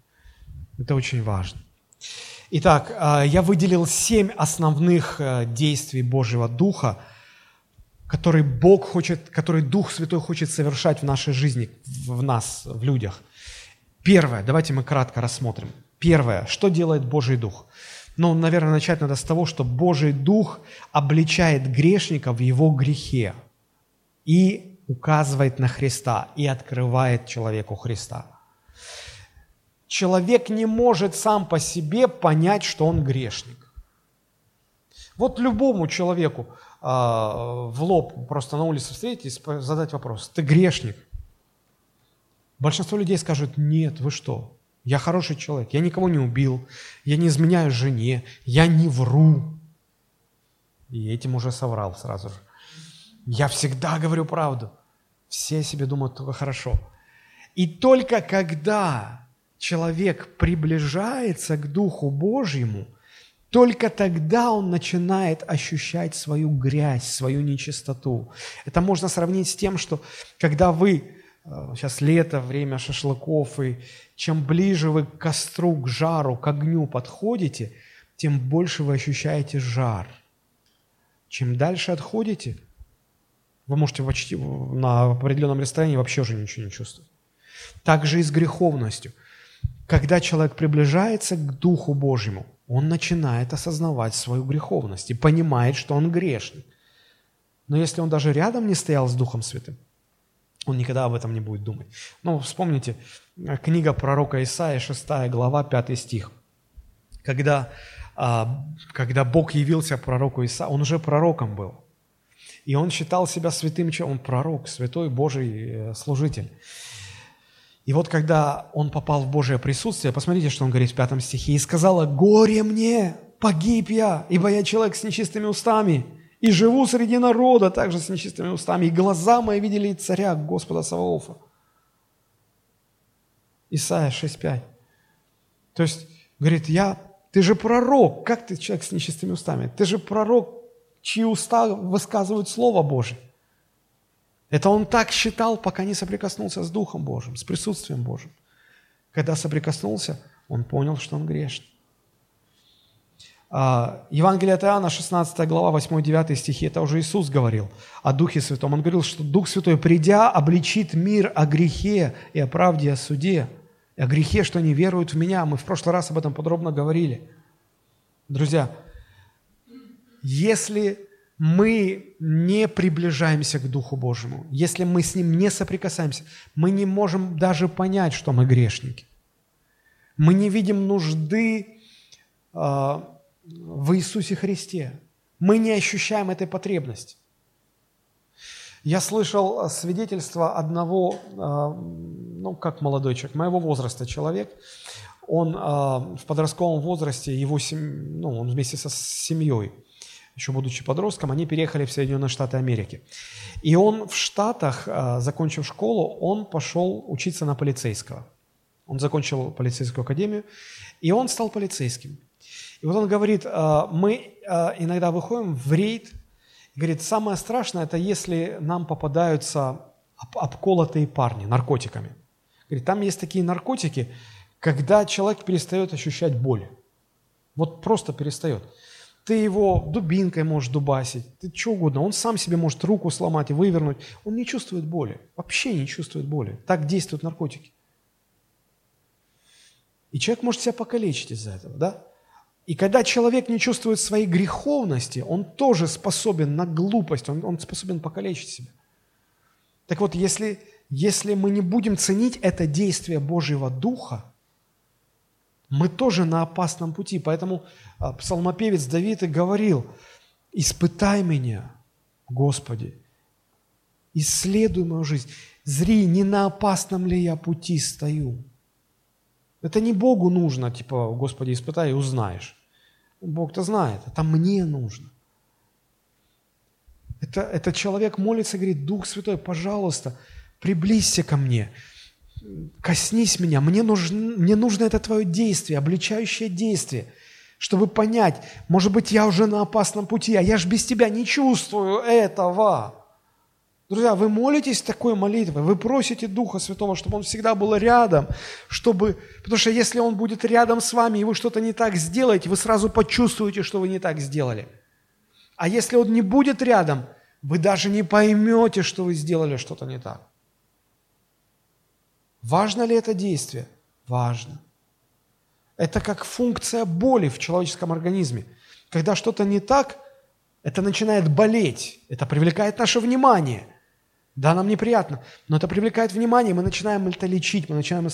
Это очень важно. Итак, а, я выделил семь основных э, действий Божьего Духа, которые Бог хочет, которые Дух Святой хочет совершать в нашей жизни, в нас, в людях. Первое, давайте мы кратко рассмотрим. Первое, что делает Божий Дух? Ну, наверное, начать надо с того, что Божий Дух обличает грешника в его грехе и указывает на Христа, и открывает человеку Христа. Человек не может сам по себе понять, что он грешник. Вот любому человеку э, в лоб просто на улице встретить и задать вопрос, ты грешник? Большинство людей скажут, нет, вы что, я хороший человек, я никого не убил, я не изменяю жене, я не вру. И этим уже соврал сразу же. Я всегда говорю правду. Все себе думают только хорошо. И только когда человек приближается к Духу Божьему, только тогда он начинает ощущать свою грязь, свою нечистоту. Это можно сравнить с тем, что когда вы, сейчас лето, время шашлыков, и чем ближе вы к костру, к жару, к огню подходите, тем больше вы ощущаете жар. Чем дальше отходите, вы можете почти на определенном расстоянии вообще уже ничего не чувствовать. Так же и с греховностью. Когда человек приближается к Духу Божьему, он начинает осознавать свою греховность и понимает, что он грешник. Но если он даже рядом не стоял с Духом Святым, он никогда об этом не будет думать. Ну, вспомните, э, книга пророка Исаия, 6 глава, 5 стих. Когда, а, когда Бог явился пророку Исаии, он уже пророком был. И он считал себя святым, он пророк, святой Божий э, служитель. И вот когда он попал в Божье присутствие, посмотрите, что он говорит в пятом стихе, «И сказала, горе мне, погиб я, ибо я человек с нечистыми устами, и живу среди народа также с нечистыми устами, и глаза мои видели царя Господа Саваофа». Исайя 6.5. То есть, говорит, я, ты же пророк, как ты человек с нечистыми устами? Ты же пророк, чьи уста высказывают Слово Божие. Это он так считал, пока не соприкоснулся с Духом Божьим, с присутствием Божьим. Когда соприкоснулся, он понял, что он грешный. А, Евангелие от Иоанна, 16 глава, 8-9 стихи, это уже Иисус говорил о Духе Святом. Он говорил, что Дух Святой, придя, обличит мир о грехе и о правде, и о суде, и о грехе, что не веруют в Меня. Мы в прошлый раз об этом подробно говорили. Друзья, если мы не приближаемся к Духу Божьему, если мы с Ним не соприкасаемся, мы не можем даже понять, что мы грешники. Мы не видим нужды э, в Иисусе Христе. Мы не ощущаем этой потребности. Я слышал свидетельство одного, э, ну, как молодой человек, моего возраста человек. Он э, в подростковом возрасте, его сем... ну, он вместе со семьей – еще будучи подростком, они переехали в Соединенные Штаты Америки. И он в Штатах, закончив школу, он пошел учиться на полицейского. Он закончил полицейскую академию, и он стал полицейским. И вот он говорит, а, мы а, иногда выходим в рейд, говорит, самое страшное, это если нам попадаются обколотые парни наркотиками. Говорит, там есть такие наркотики, когда человек перестает ощущать боль. Вот просто перестает. Ты его дубинкой можешь дубасить, ты что угодно. Он сам себе может руку сломать и вывернуть. Он не чувствует боли. Вообще не чувствует боли. Так действуют наркотики. И человек может себя покалечить из-за этого, да? И когда человек не чувствует своей греховности, он тоже способен на глупость, он, он способен покалечить себя. Так вот, если, если мы не будем ценить это действие Божьего Духа, мы тоже на опасном пути. Поэтому а, псалмопевец Давид и говорил, испытай меня, Господи, исследуй мою жизнь, зри, не на опасном ли я пути стою. Это не Богу нужно, типа, Господи, испытай и узнаешь. Бог-то знает, это мне нужно. Это, это человек молится, говорит, Дух Святой, пожалуйста, приблизься ко мне, коснись меня, мне нужно, мне нужно это твое действие, обличающее действие, чтобы понять, может быть, я уже на опасном пути, а я же без тебя не чувствую этого. Друзья, вы молитесь такой молитвой, вы просите Духа Святого, чтобы Он всегда был рядом, чтобы... Потому что если Он будет рядом с вами, и вы что-то не так сделаете, вы сразу почувствуете, что вы не так сделали. А если Он не будет рядом, вы даже не поймете, что вы сделали что-то не так. Важно ли это действие? Важно. Это как функция боли в человеческом организме. Когда что-то не так, это начинает болеть, это привлекает наше внимание. Да, нам неприятно, но это привлекает внимание, мы начинаем это лечить, мы начинаем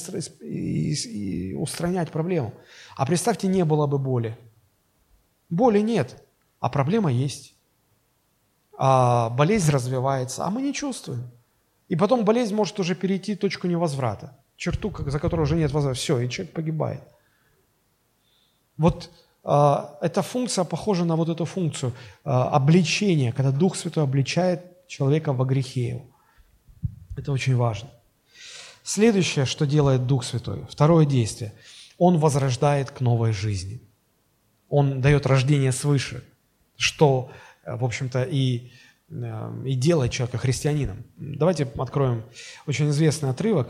устранять проблему. А представьте, не было бы боли. Боли нет, а проблема есть. А болезнь развивается, а мы не чувствуем. И потом болезнь может уже перейти точку невозврата, черту, за которой уже нет возврата. Все, и человек погибает. Вот а, эта функция похожа на вот эту функцию а, обличения, когда Дух Святой обличает человека во грехе его. Это очень важно. Следующее, что делает Дух Святой, второе действие, Он возрождает к новой жизни. Он дает рождение свыше, что, э, в общем-то, и, э, и делает человека христианином. Давайте откроем очень известный отрывок.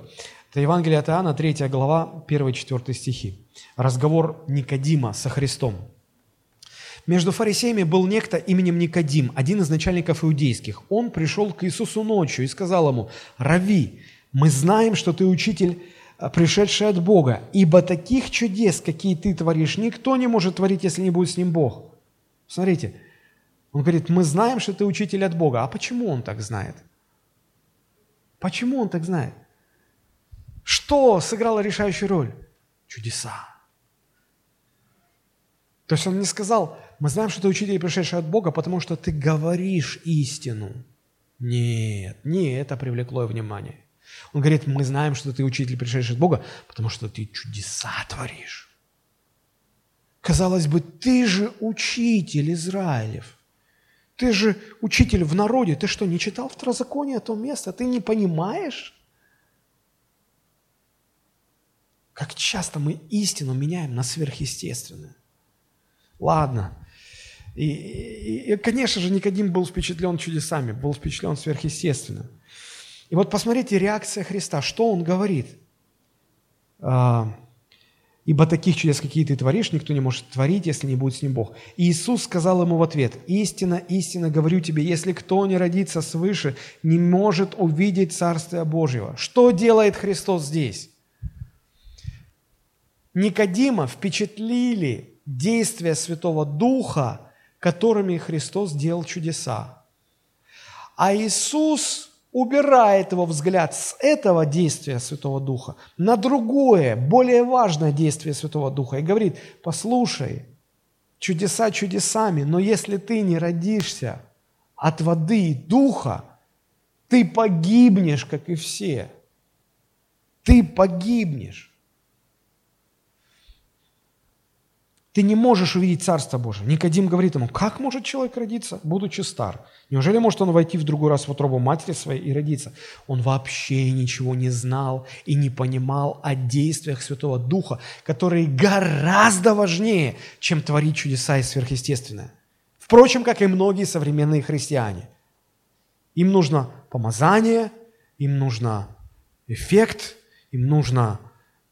Это Евангелие от Иоанна, 3 глава, 1-4 стихи. Разговор Никодима со Христом. Между фарисеями был некто именем Никодим, один из начальников иудейских. Он пришел к Иисусу ночью и сказал ему, «Рави, мы знаем, что ты учитель, э, пришедший от Бога, ибо таких чудес, какие ты творишь, никто не может творить, если не будет с ним Бог». Смотрите, он говорит, мы знаем, что ты учитель от Бога. А почему он так знает? Почему он так знает? Что сыграло решающую роль? Чудеса. То есть он не сказал, мы знаем, что ты учитель, пришедший от Бога, потому что ты говоришь истину. Нет, не это привлекло внимание. Он говорит, мы знаем, что ты учитель, пришедший от Бога, потому что ты чудеса творишь. Казалось бы, ты же учитель Израилев. Ты же учитель в народе. Ты что, не читал второзаконие то место? Ты не понимаешь? Как часто мы истину меняем на сверхъестественное. Ладно. И, и, и, конечно же, Никодим был впечатлен чудесами, был впечатлен сверхъестественно. И вот посмотрите реакция Христа. Что Он говорит? А, «Ибо таких чудес, какие ты творишь, никто не может творить, если не будет с ним Бог». И Иисус сказал ему в ответ, «Истина, истина говорю тебе, если кто не родится свыше, не может увидеть Царствие Божьего». Что делает Христос здесь? Никодима впечатлили действия Святого Духа, которыми Христос делал чудеса. А Иисус убирает его взгляд с этого действия Святого Духа на другое, более важное действие Святого Духа и говорит, послушай, чудеса чудесами, но если ты не родишься от воды и духа, ты погибнешь, как и все. Ты погибнешь. Ты не можешь увидеть Царство Божие. Никодим говорит ему, как может человек родиться, будучи стар? Неужели может он войти в другой раз в утробу матери своей и родиться? Он вообще ничего не знал и не понимал о действиях Святого Духа, которые гораздо важнее, чем творить чудеса и сверхъестественное. Впрочем, как и многие современные христиане. Им нужно помазание, им нужно эффект, им нужно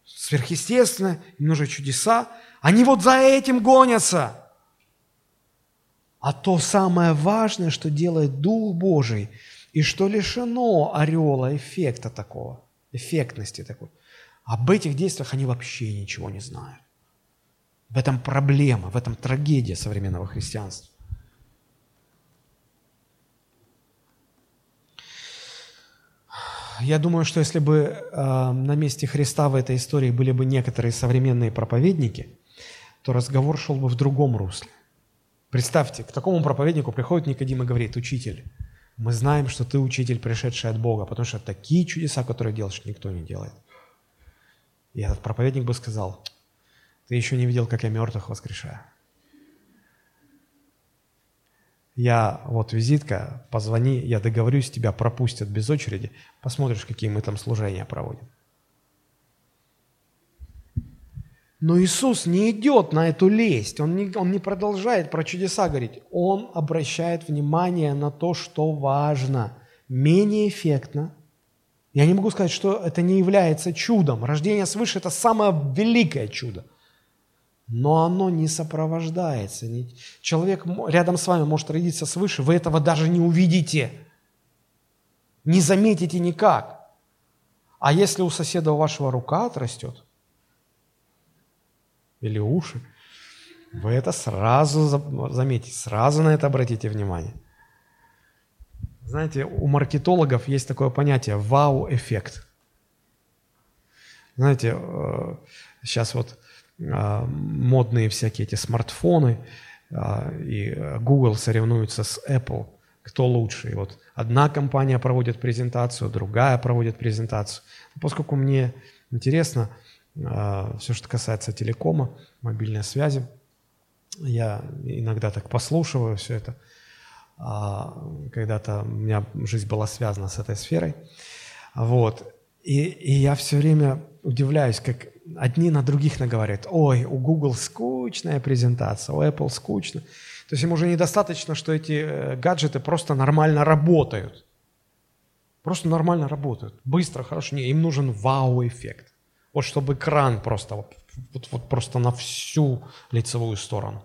сверхъестественное, им нужны чудеса, они вот за этим гонятся. А то самое важное, что делает Дух Божий, и что лишено ореола эффекта такого, эффектности такой, об этих действиях они вообще ничего не знают. В этом проблема, в этом трагедия современного христианства. Я думаю, что если бы э, на месте Христа в этой истории были бы некоторые современные проповедники – то разговор шел бы в другом русле. Представьте, к такому проповеднику приходит Никодим и говорит, «Учитель, мы знаем, что ты учитель, пришедший от Бога, потому что такие чудеса, которые делаешь, никто не делает». И этот проповедник бы сказал, «Ты еще не видел, как я мертвых воскрешаю». Я, вот визитка, позвони, я договорюсь, тебя пропустят без очереди, посмотришь, какие мы там служения проводим. Но Иисус не идет на эту лесть, он не, он не продолжает про чудеса говорить, он обращает внимание на то, что важно. менее эффектно. Я не могу сказать, что это не является чудом. Рождение свыше – это самое великое чудо. Но оно не сопровождается. Человек рядом с вами может родиться свыше, вы этого даже не увидите. Не заметите никак. А если у соседа у вашего рука отрастет, или уши, вы это сразу заметите, сразу на это обратите внимание. Знаете, у маркетологов есть такое понятие «вау-эффект». Знаете, сейчас э, вот э, модные всякие эти смартфоны, э, и Google соревнуются с Apple, кто лучше. И вот одна компания проводит презентацию, другая проводит презентацию. Поскольку мне интересно все, что касается телекома, мобильной связи, я иногда так послушиваю все это. А, когда-то у меня жизнь была связана с этой сферой. Вот. И, и я все время удивляюсь, как одни на других наговорят. Ой, у Google скучная презентация, у Apple скучно. То есть им уже недостаточно, что эти э, гаджеты просто нормально работают. Просто нормально работают. Быстро, хорошо. Не, им нужен вау-эффект. Вот чтобы экран просто, вот, вот, вот просто на всю лицевую сторону.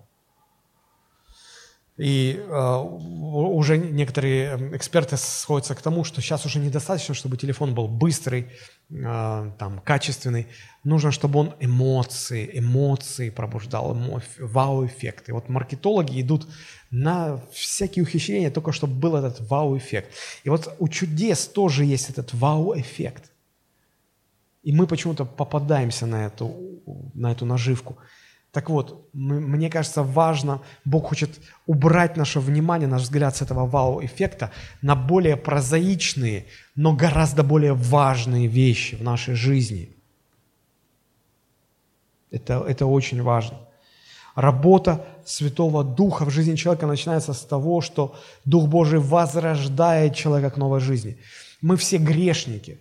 И э, уже некоторые эм, эксперты сходятся к тому, что сейчас уже недостаточно, чтобы телефон был быстрый, э, там, качественный. Нужно, чтобы он эмоции, эмоции пробуждал, вау-эффект. И вот маркетологи идут на всякие ухищрения, только чтобы был этот вау-эффект. И вот у чудес тоже есть этот вау-эффект. И мы почему-то попадаемся на эту, на эту наживку. Так вот, мне кажется, важно, Бог хочет убрать наше внимание, наш взгляд с этого вау-эффекта на более прозаичные, но гораздо более важные вещи в нашей жизни. Это, это очень важно. Работа Святого Духа в жизни человека начинается с того, что Дух Божий возрождает человека к новой жизни. Мы все грешники,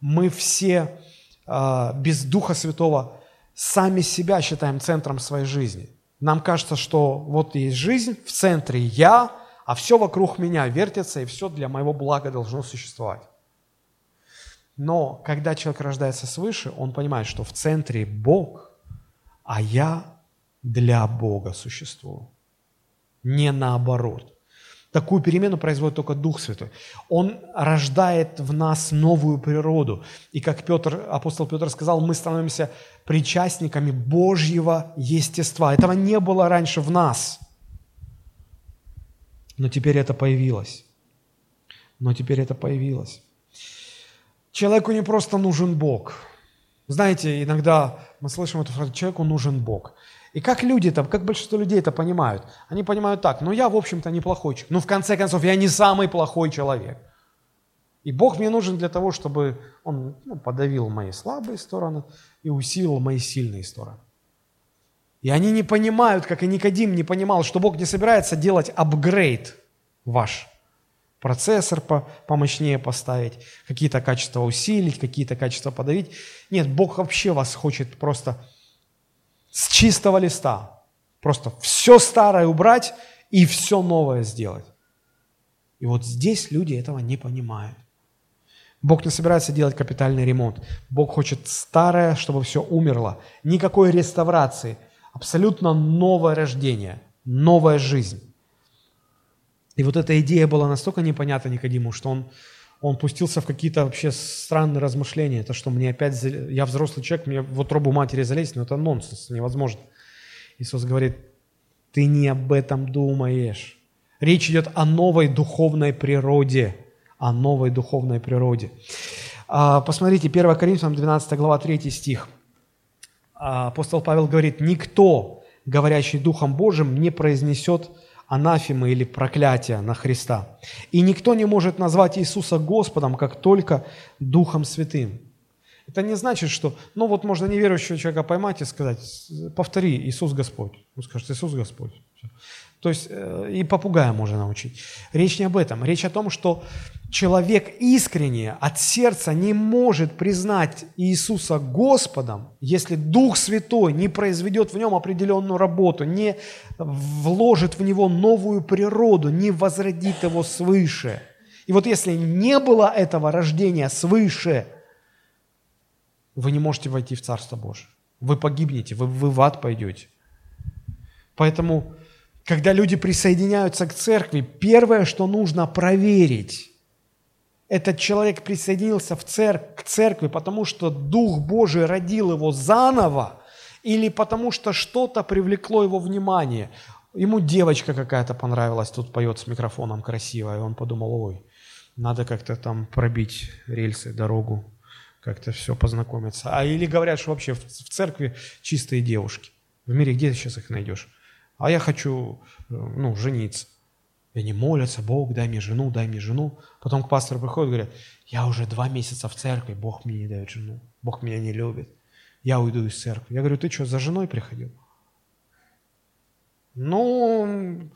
мы все без Духа Святого сами себя считаем центром своей жизни. Нам кажется, что вот есть жизнь, в центре я, а все вокруг меня вертится, и все для моего блага должно существовать. Но когда человек рождается свыше, он понимает, что в центре Бог, а я для Бога существую. Не наоборот. Такую перемену производит только Дух Святой. Он рождает в нас новую природу. И как Петр, апостол Петр сказал, мы становимся причастниками Божьего естества. Этого не было раньше в нас. Но теперь это появилось. Но теперь это появилось. Человеку не просто нужен Бог. Знаете, иногда мы слышим эту фразу, человеку нужен Бог. И как люди там, как большинство людей это понимают? Они понимают так, ну я, в общем-то, неплохой человек. Ну, в конце концов, я не самый плохой человек. И Бог мне нужен для того, чтобы Он ну, подавил мои слабые стороны и усилил мои сильные стороны. И они не понимают, как и Никодим не понимал, что Бог не собирается делать апгрейд ваш. Процессор по, помощнее поставить, какие-то качества усилить, какие-то качества подавить. Нет, Бог вообще вас хочет просто с чистого листа. Просто все старое убрать и все новое сделать. И вот здесь люди этого не понимают. Бог не собирается делать капитальный ремонт. Бог хочет старое, чтобы все умерло. Никакой реставрации. Абсолютно новое рождение, новая жизнь. И вот эта идея была настолько непонятна Никодиму, что он он пустился в какие-то вообще странные размышления. Это что, мне опять, я взрослый человек, мне в утробу матери залезть, но это нонсенс, невозможно. Иисус говорит, ты не об этом думаешь. Речь идет о новой духовной природе, о новой духовной природе. А, посмотрите, 1 Коринфянам 12 глава, 3 стих. А, апостол Павел говорит, никто, говорящий Духом Божьим, не произнесет анафемы или проклятия на Христа. И никто не может назвать Иисуса Господом, как только Духом Святым. Это не значит, что, ну вот можно неверующего человека поймать и сказать, повтори, Иисус Господь. Он скажет, Иисус Господь. То есть э, и попугая можно научить. Речь не об этом. Речь о том, что человек искренне от сердца не может признать Иисуса Господом, если Дух Святой не произведет в нем определенную работу, не вложит в него новую природу, не возродит его свыше. И вот если не было этого рождения свыше, вы не можете войти в Царство Божие. Вы погибнете, вы, вы в ад пойдете. Поэтому, когда люди присоединяются к церкви, первое, что нужно проверить, этот человек присоединился в церк- к церкви, потому что Дух Божий родил его заново, или потому что что-то привлекло его внимание. Ему девочка какая-то понравилась, тут поет с микрофоном красиво, и он подумал, ой, надо как-то там пробить рельсы, дорогу, как-то все познакомиться. А или говорят, что вообще в, церкви чистые девушки. В мире где ты сейчас их найдешь? А я хочу, э, ну, жениться. И они молятся, Бог, дай мне жену, дай мне жену. Потом к пастору приходят говорят, я уже два месяца в церкви, Бог мне не дает жену, Бог меня не любит. Я уйду из церкви. Я говорю, ты что, за женой приходил? Ну,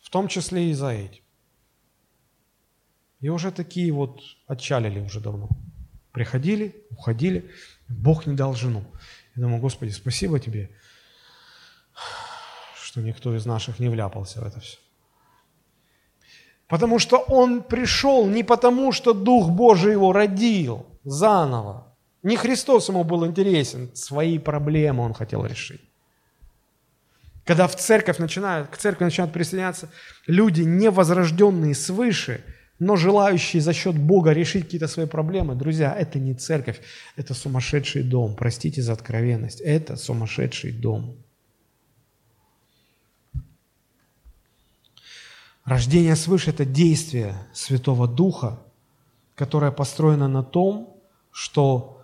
в том числе и за этим. И уже такие вот отчалили уже давно. Приходили, уходили, Бог не дал жену. Я думаю, Господи, спасибо тебе, что никто из наших не вляпался в это все. Потому что он пришел не потому, что Дух Божий его родил заново. Не Христос ему был интересен, свои проблемы он хотел решить. Когда в церковь начинают, к церкви начинают присоединяться люди, невозрожденные свыше, но желающие за счет Бога решить какие-то свои проблемы, друзья, это не церковь, это сумасшедший дом. Простите за откровенность, это сумасшедший дом. Рождение свыше – это действие Святого Духа, которое построено на том, что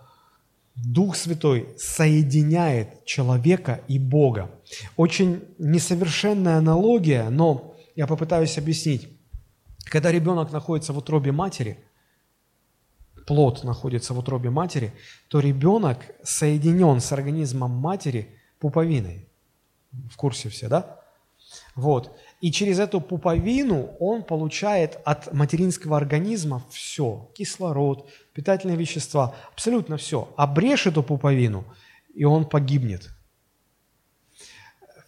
Дух Святой соединяет человека и Бога. Очень несовершенная аналогия, но я попытаюсь объяснить. Когда ребенок находится в утробе матери, плод находится в утробе матери, то ребенок соединен с организмом матери пуповиной. В курсе все, да? Вот. И через эту пуповину он получает от материнского организма все. Кислород, питательные вещества, абсолютно все. Обрежь эту пуповину, и он погибнет.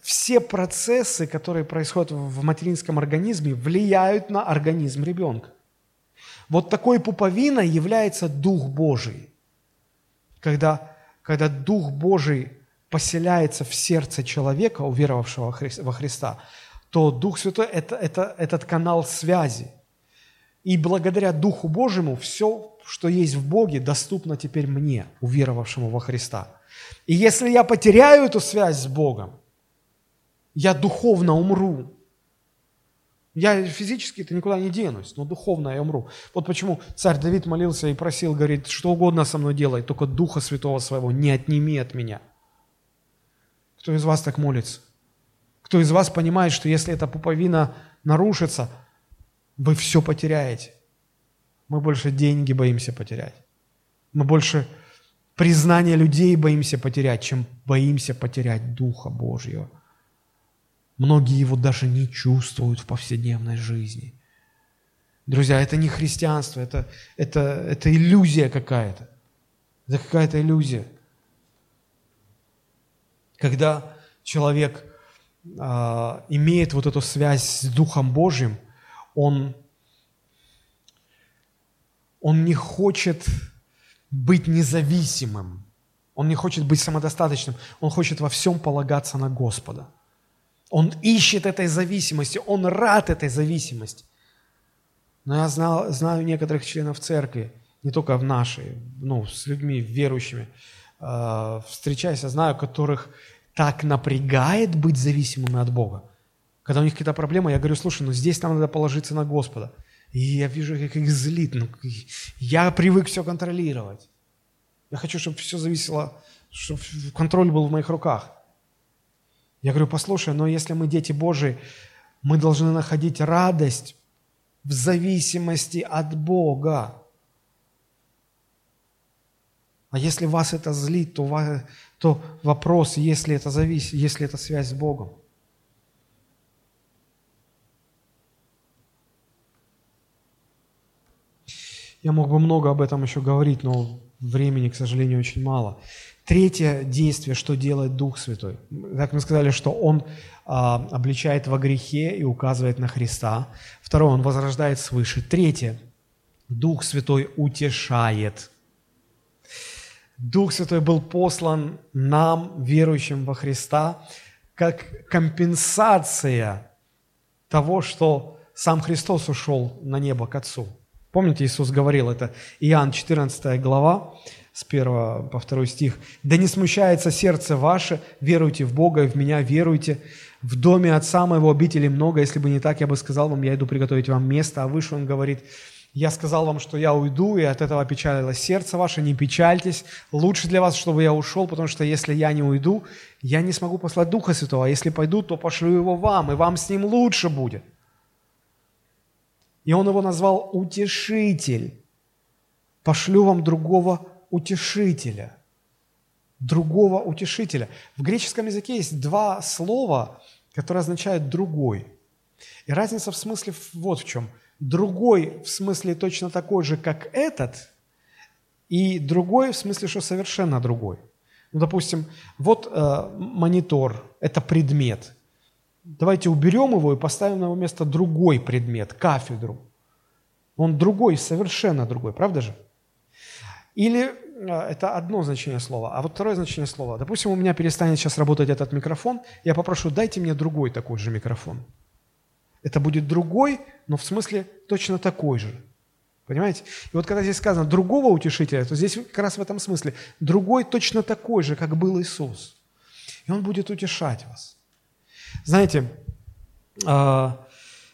Все процессы, которые происходят в материнском организме, влияют на организм ребенка. Вот такой пуповиной является Дух Божий. Когда, когда Дух Божий поселяется в сердце человека, уверовавшего во Христа, то Дух Святой это, – это этот канал связи. И благодаря Духу Божьему все, что есть в Боге, доступно теперь мне, уверовавшему во Христа. И если я потеряю эту связь с Богом, я духовно умру. Я физически-то никуда не денусь, но духовно я умру. Вот почему царь Давид молился и просил, говорит, что угодно со мной делай, только Духа Святого Своего не отними от меня. Кто из вас так молится? Кто из вас понимает, что если эта пуповина нарушится, вы все потеряете? Мы больше деньги боимся потерять. Мы больше признания людей боимся потерять, чем боимся потерять Духа Божьего. Многие его даже не чувствуют в повседневной жизни. Друзья, это не христианство, это, это, это иллюзия какая-то. Это какая-то иллюзия. Когда человек имеет вот эту связь с Духом Божьим, он, он не хочет быть независимым, он не хочет быть самодостаточным, он хочет во всем полагаться на Господа. Он ищет этой зависимости, он рад этой зависимости. Но я знал, знаю некоторых членов церкви, не только в нашей, ну, с людьми верующими, э, встречаясь, я знаю, которых так напрягает быть зависимыми от Бога. Когда у них какие-то проблемы, я говорю, слушай, ну здесь нам надо положиться на Господа. И я вижу, как их злит. Ну, я привык все контролировать. Я хочу, чтобы все зависело, чтобы контроль был в моих руках. Я говорю, послушай, но если мы дети Божии, мы должны находить радость в зависимости от Бога. А если вас это злит, то, то вопрос, если это, завис, если это связь с Богом. Я мог бы много об этом еще говорить, но времени, к сожалению, очень мало. Третье действие, что делает Дух Святой. Как мы сказали, что Он а, обличает во грехе и указывает на Христа. Второе, Он возрождает свыше. Третье, Дух Святой утешает. Дух Святой был послан нам, верующим во Христа, как компенсация того, что сам Христос ушел на небо к Отцу. Помните, Иисус говорил это, Иоанн 14 глава, с 1 по 2 стих. «Да не смущается сердце ваше, веруйте в Бога и в Меня веруйте. В доме Отца моего обители много, если бы не так, я бы сказал вам, я иду приготовить вам место». А выше он говорит, «Я сказал вам, что я уйду, и от этого печалилось сердце ваше, не печальтесь. Лучше для вас, чтобы я ушел, потому что если я не уйду, я не смогу послать Духа Святого, а если пойду, то пошлю его вам, и вам с ним лучше будет». И он его назвал «утешитель». «Пошлю вам другого утешителя. Другого утешителя. В греческом языке есть два слова, которые означают «другой». И разница в смысле вот в чем. Другой в смысле точно такой же, как этот, и другой в смысле, что совершенно другой. Ну, допустим, вот э, монитор – это предмет. Давайте уберем его и поставим на его место другой предмет, кафедру. Он другой, совершенно другой, правда же? Или а, это одно значение слова, а вот второе значение слова. Допустим, у меня перестанет сейчас работать этот микрофон, я попрошу, дайте мне другой такой же микрофон. Это будет другой, но в смысле точно такой же. Понимаете? И вот когда здесь сказано «другого утешителя», то здесь как раз в этом смысле «другой точно такой же, как был Иисус». И Он будет утешать вас. Знаете, а,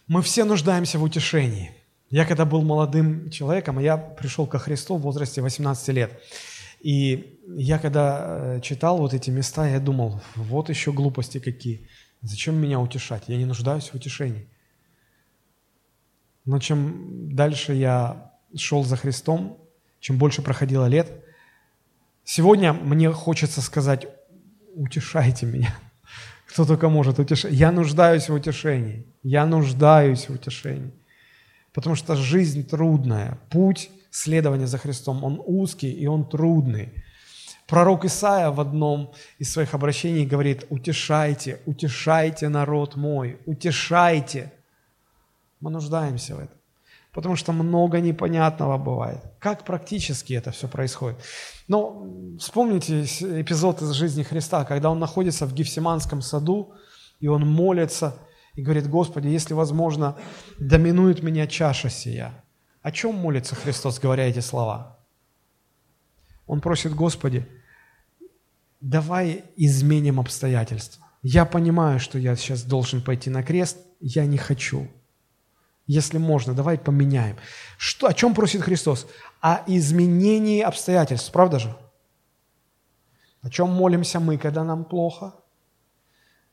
мы все нуждаемся в утешении. Я когда был молодым человеком, я пришел ко Христу в возрасте 18 лет. И я когда э, читал вот эти места, я думал, вот еще глупости какие. Зачем меня утешать? Я не нуждаюсь в утешении. Но чем дальше я шел за Христом, чем больше проходило лет, сегодня мне хочется сказать, утешайте меня. [laughs] Кто только может утешать. Я нуждаюсь в утешении. Я нуждаюсь в утешении потому что жизнь трудная, путь следования за Христом, он узкий и он трудный. Пророк Исаия в одном из своих обращений говорит, утешайте, утешайте народ мой, утешайте. Мы нуждаемся в этом, потому что много непонятного бывает. Как практически это все происходит? Ну, вспомните эпизод из жизни Христа, когда он находится в Гефсиманском саду, и он молится – и говорит, Господи, если возможно, доминует меня чаша сия. О чем молится Христос, говоря эти слова? Он просит, Господи, давай изменим обстоятельства. Я понимаю, что я сейчас должен пойти на крест, я не хочу. Если можно, давай поменяем. Что, о чем просит Христос? О изменении обстоятельств, правда же? О чем молимся мы, когда нам плохо?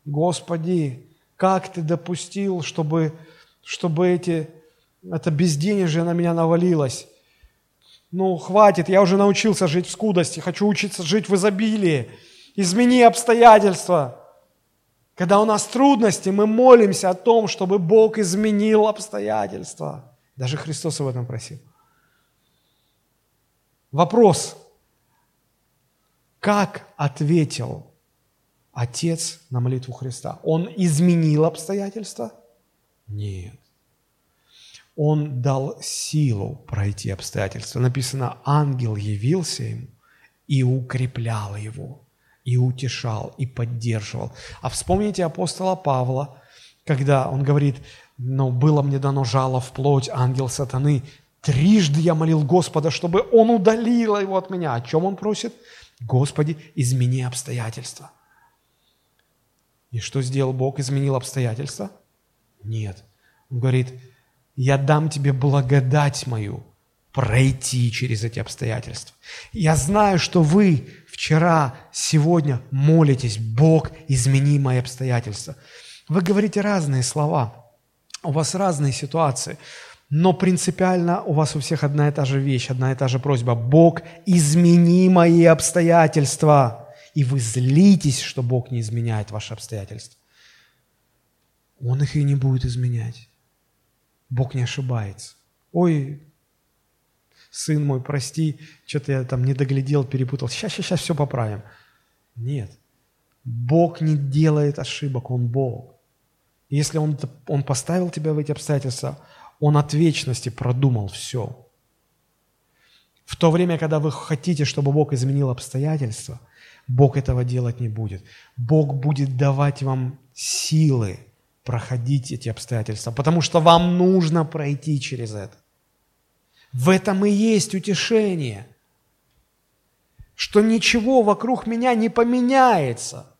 Господи, как ты допустил, чтобы, чтобы эти, это безденежье на меня навалилось? Ну, хватит, я уже научился жить в скудости, хочу учиться жить в изобилии. Измени обстоятельства. Когда у нас трудности, мы молимся о том, чтобы Бог изменил обстоятельства. Даже Христос об этом просил. Вопрос. Как ответил Отец на молитву Христа. Он изменил обстоятельства? Нет. Он дал силу пройти обстоятельства. Написано, ангел явился ему и укреплял его, и утешал, и поддерживал. А вспомните апостола Павла, когда он говорит, но было мне дано жало в плоть, ангел сатаны. Трижды я молил Господа, чтобы он удалил его от меня. О чем он просит? Господи, измени обстоятельства – и что сделал Бог? Изменил обстоятельства? Нет. Он говорит, я дам тебе благодать мою пройти через эти обстоятельства. Я знаю, что вы вчера, сегодня молитесь, Бог, измени мои обстоятельства. Вы говорите разные слова, у вас разные ситуации, но принципиально у вас у всех одна и та же вещь, одна и та же просьба. Бог, измени мои обстоятельства и вы злитесь, что Бог не изменяет ваши обстоятельства. Он их и не будет изменять. Бог не ошибается. Ой, сын мой, прости, что-то я там не доглядел, перепутал, сейчас, сейчас, сейчас все поправим. Нет. Бог не делает ошибок, Он Бог. Если Он, он поставил тебя в эти обстоятельства, Он от вечности продумал все. В то время, когда вы хотите, чтобы Бог изменил обстоятельства, Бог этого делать не будет. Бог будет давать вам силы проходить эти обстоятельства, потому что вам нужно пройти через это. В этом и есть утешение, что ничего вокруг меня не поменяется.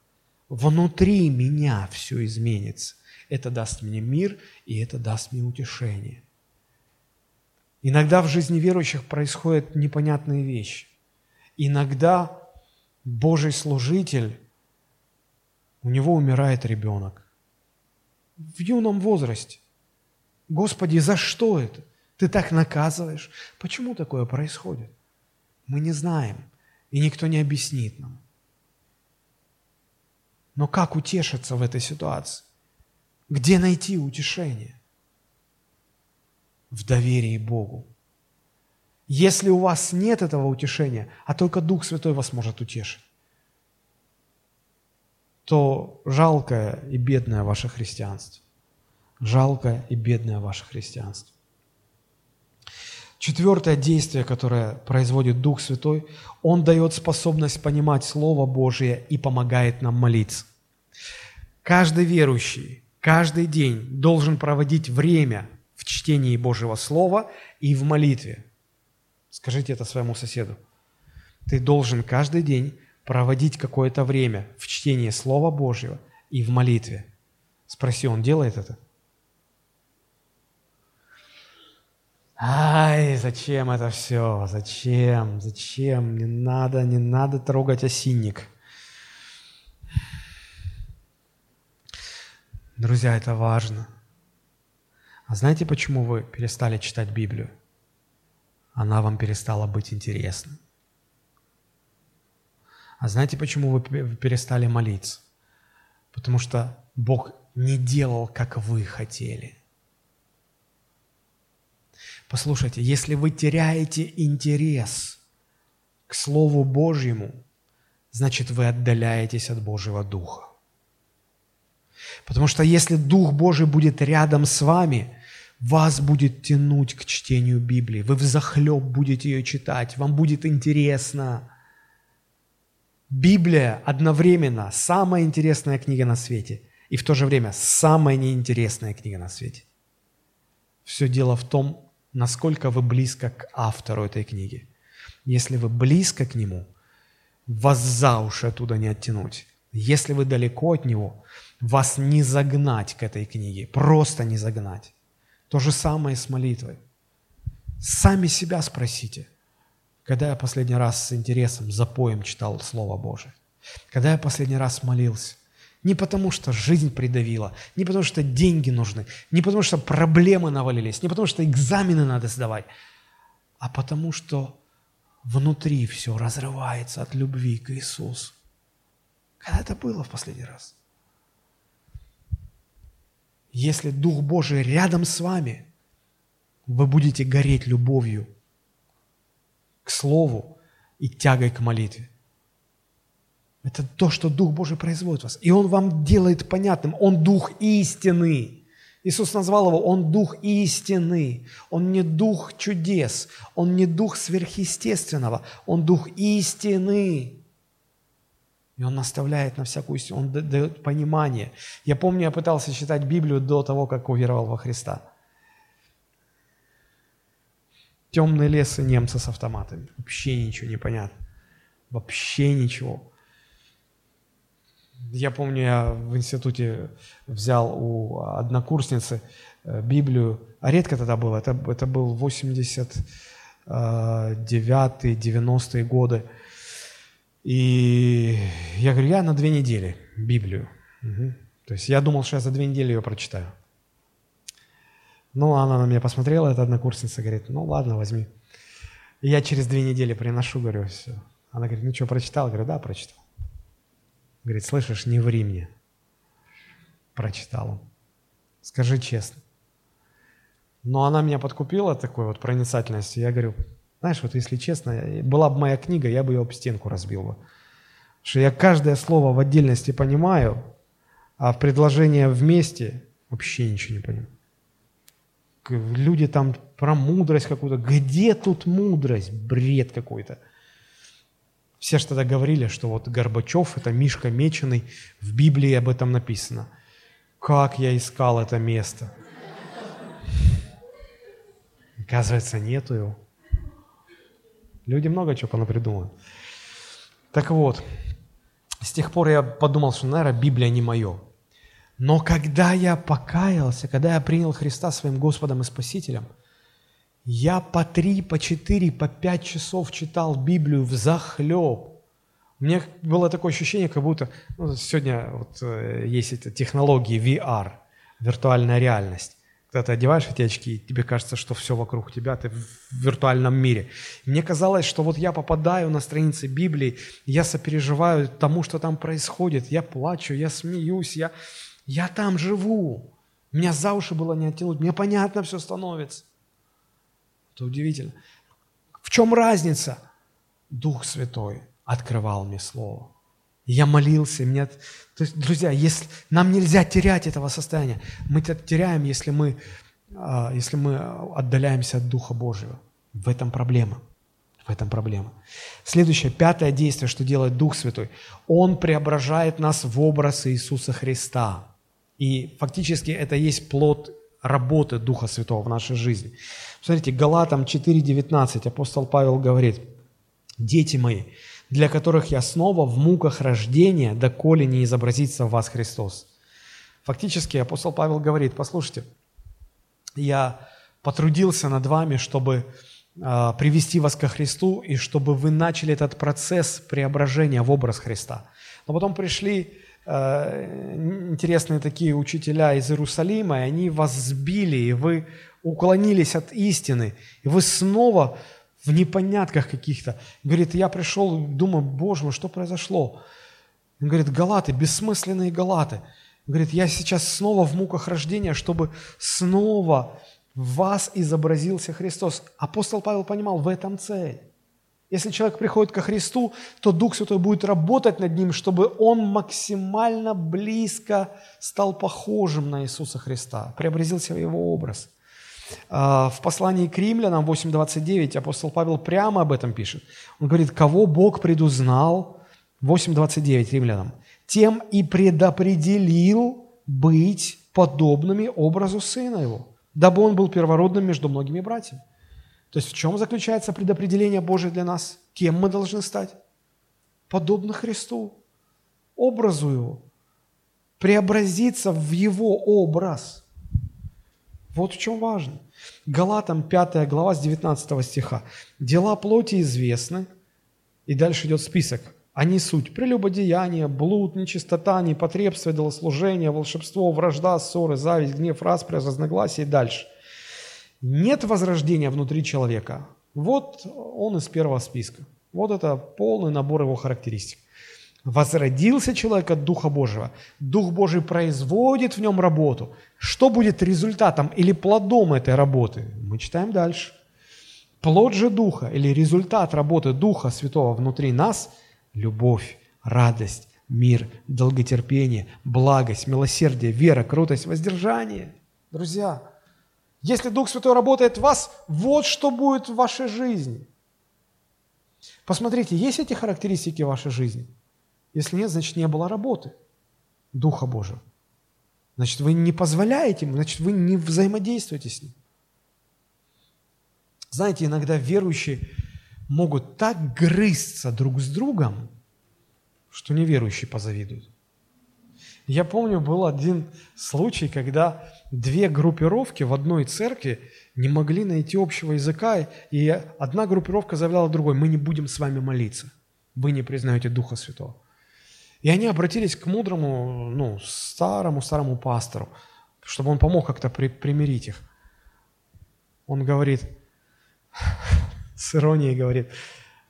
Внутри меня все изменится. Это даст мне мир, и это даст мне утешение. Иногда в жизни верующих происходят непонятные вещи. Иногда Божий служитель, у него умирает ребенок. В юном возрасте. Господи, за что это? Ты так наказываешь. Почему такое происходит? Мы не знаем, и никто не объяснит нам. Но как утешиться в этой ситуации? Где найти утешение? В доверии Богу. Если у вас нет этого утешения, а только Дух Святой вас может утешить, то жалкое и бедное ваше христианство. Жалкое и бедное ваше христианство. Четвертое действие, которое производит Дух Святой, Он дает способность понимать Слово Божие и помогает нам молиться. Каждый верующий каждый день должен проводить время в чтении Божьего Слова и в молитве. Скажите это своему соседу. Ты должен каждый день проводить какое-то время в чтении Слова Божьего и в молитве. Спроси, он делает это? Ай, зачем это все? Зачем? Зачем? Не надо, не надо трогать осинник. Друзья, это важно. А знаете, почему вы перестали читать Библию? Она вам перестала быть интересной. А знаете, почему вы перестали молиться? Потому что Бог не делал, как вы хотели – Послушайте, если вы теряете интерес к Слову Божьему, значит, вы отдаляетесь от Божьего Духа. Потому что если Дух Божий будет рядом с вами, вас будет тянуть к чтению Библии. Вы взахлеб будете ее читать, вам будет интересно. Библия одновременно самая интересная книга на свете и в то же время самая неинтересная книга на свете. Все дело в том, насколько вы близко к автору этой книги. Если вы близко к нему, вас за уши оттуда не оттянуть. Если вы далеко от него, вас не загнать к этой книге, просто не загнать. То же самое с молитвой. Сами себя спросите, когда я последний раз с интересом, запоем читал Слово Божие? Когда я последний раз молился? Не потому, что жизнь придавила, не потому, что деньги нужны, не потому, что проблемы навалились, не потому, что экзамены надо сдавать, а потому, что внутри все разрывается от любви к Иисусу. Когда это было в последний раз? Если Дух Божий рядом с вами, вы будете гореть любовью к Слову и тягой к молитве. Это то, что Дух Божий производит в вас. И Он вам делает понятным. Он Дух истины. Иисус назвал его, Он Дух истины. Он не Дух чудес. Он не Дух сверхъестественного. Он Дух истины. И Он наставляет на всякую истину. Он дает понимание. Я помню, я пытался читать Библию до того, как уверовал во Христа. Темный лес и немцы с автоматами. Вообще ничего не понятно. Вообще ничего. Я помню, я в институте взял у однокурсницы э, Библию, а редко тогда было, это, это был 89-й, 90-е годы. И я говорю, я на две недели Библию. Угу. То есть я думал, что я за две недели ее прочитаю. Ну, она на меня посмотрела, эта однокурсница, говорит, ну ладно, возьми. И я через две недели приношу, говорю, все. Она говорит, ну что, прочитал? Я говорю, да, прочитал. Говорит, слышишь, не ври мне. Прочитал он. Скажи честно. Но она меня подкупила такой вот проницательностью. Я говорю, Знаешь, вот если честно, была бы моя книга, я бы ее об стенку разбил бы. Что я каждое слово в отдельности понимаю, а в предложение вместе вообще ничего не понимаю. Люди там про мудрость какую-то. Где тут мудрость? Бред какой-то. Все же тогда говорили, что вот Горбачев – это Мишка Меченый, в Библии об этом написано. Как я искал это место. Оказывается, нету его. Люди много чего понапридумывают. Так вот, с тех пор я подумал, что, наверное, Библия не мое. Но когда я покаялся, когда я принял Христа своим Господом и Спасителем, я по три, по четыре, по пять часов читал Библию в захлеб. У меня было такое ощущение, как будто ну, сегодня вот, э, есть эти технологии VR, виртуальная реальность. Когда ты одеваешь эти очки, тебе кажется, что все вокруг тебя, ты в виртуальном мире. мне казалось, что вот я попадаю на страницы Библии, я сопереживаю тому, что там происходит, я плачу, я смеюсь, я, я там живу. Меня за уши было не оттянуть, мне понятно все становится. Это удивительно. В чем разница? Дух Святой открывал мне Слово. Я молился, меня... То есть, друзья, если... нам нельзя терять этого состояния. Мы это теряем, если мы, а, если мы отдаляемся от Духа Божьего. В этом проблема. В этом проблема. Следующее, пятое действие, что делает Дух Святой. Он преображает нас в образ Иисуса Христа. И фактически это есть плод работы Духа Святого в нашей жизни. Смотрите, Галатам 4.19 апостол Павел говорит, «Дети мои, для которых я снова в муках рождения, доколе не изобразится в вас Христос. Фактически апостол Павел говорит, послушайте, я потрудился над вами, чтобы э, привести вас ко Христу и чтобы вы начали этот процесс преображения в образ Христа. Но потом пришли интересные такие учителя из Иерусалима, и они вас сбили, и вы уклонились от истины, и вы снова в непонятках каких-то. Говорит, я пришел, думаю, боже мой, что произошло? Он говорит, галаты, бессмысленные галаты. говорит, я сейчас снова в муках рождения, чтобы снова в вас изобразился Христос. Апостол Павел понимал, в этом цель. Если человек приходит ко Христу, то Дух Святой будет работать над ним, чтобы он максимально близко стал похожим на Иисуса Христа, преобразился в его образ. А, в послании к римлянам 8.29 апостол Павел прямо об этом пишет. Он говорит, кого Бог предузнал, 8.29 римлянам, тем и предопределил быть подобными образу Сына Его, дабы Он был первородным между многими братьями. То есть в чем заключается предопределение Божие для нас? Кем мы должны стать? Подобно Христу, образу Его, преобразиться в Его образ – вот в чем важно. Галатам 5 глава с 19 стиха. «Дела плоти известны». И дальше идет список. Они суть прелюбодеяние, блуд, нечистота, непотребство, идолослужение, волшебство, вражда, ссоры, зависть, гнев, распря, разногласия и дальше. Нет возрождения внутри человека. Вот он из первого списка. Вот это полный набор его характеристик. Возродился человек от Духа Божьего. Дух Божий производит в нем работу. Что будет результатом или плодом этой работы? Мы читаем дальше. Плод же Духа или результат работы Духа Святого внутри нас – любовь, радость, мир, долготерпение, благость, милосердие, вера, крутость, воздержание. Друзья, если Дух Святой работает в вас, вот что будет в вашей жизни. Посмотрите, есть эти характеристики в вашей жизни – если нет, значит, не было работы Духа Божьего. Значит, вы не позволяете ему, значит, вы не взаимодействуете с ним. Знаете, иногда верующие могут так грызться друг с другом, что неверующие позавидуют. Я помню, был один случай, когда две группировки в одной церкви не могли найти общего языка, и одна группировка заявляла другой, мы не будем с вами молиться, вы не признаете Духа Святого. И они обратились к мудрому, ну, старому, старому пастору, чтобы он помог как-то при, примирить их. Он говорит, [laughs] с иронией говорит,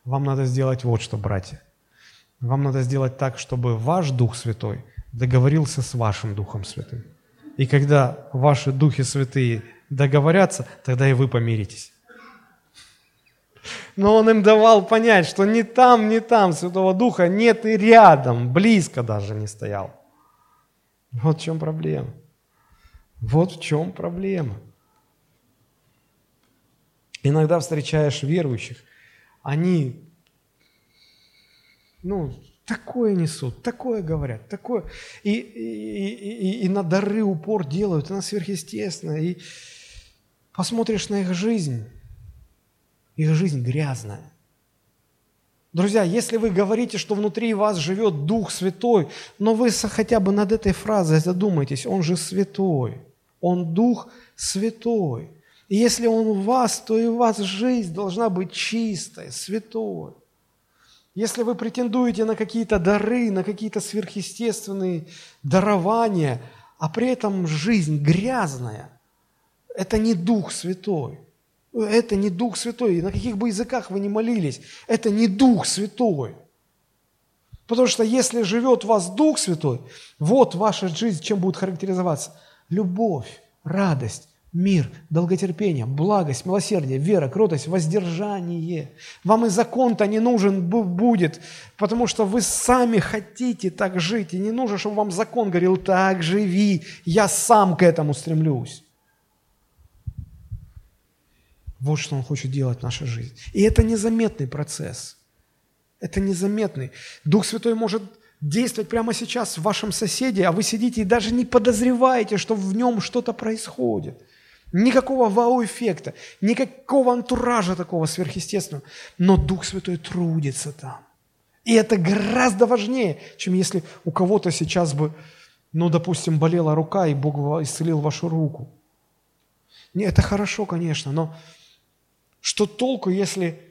вам надо сделать вот что, братья. Вам надо сделать так, чтобы ваш Дух Святой договорился с вашим Духом Святым. И когда ваши Духи Святые договорятся, тогда и вы помиритесь. но он им давал понять, что не там, не там Святого Духа нет и рядом, близко даже не стоял. Вот в чем проблема. Вот в чем проблема. Иногда встречаешь верующих, они, ну, такое несут, такое говорят, такое, и, и, и, и на дары упор делают, и на сверхъестественное, и посмотришь на их жизнь, их жизнь грязная. Друзья, если вы говорите, что внутри вас живет Дух Святой, но вы хотя бы над этой фразой задумайтесь, Он же Святой, Он Дух Святой. И если Он в вас, то и у вас жизнь должна быть чистой, святой. Если вы претендуете на какие-то дары, на какие-то сверхъестественные дарования, а при этом жизнь грязная, это не Дух Святой. Это не Дух Святой. И на каких бы языках вы ни молились, это не Дух Святой. Потому что если живет в вас Дух Святой, вот ваша жизнь чем будет характеризоваться? Любовь, радость, мир, долготерпение, благость, милосердие, вера, кротость, воздержание. Вам и закон-то не нужен будет, потому что вы сами хотите так жить, и не нужно, чтобы вам закон говорил, так живи, я сам к этому стремлюсь. Вот что Он хочет делать в нашей жизни. И это незаметный процесс. Это незаметный. Дух Святой может действовать прямо сейчас в вашем соседе, а вы сидите и даже не подозреваете, что в нем что-то происходит – Никакого вау-эффекта, никакого антуража такого сверхъестественного. Но Дух Святой трудится там. И это гораздо важнее, чем если у кого-то сейчас бы, ну, допустим, болела рука, и Бог исцелил вашу руку. Не, это хорошо, конечно, но что толку, если,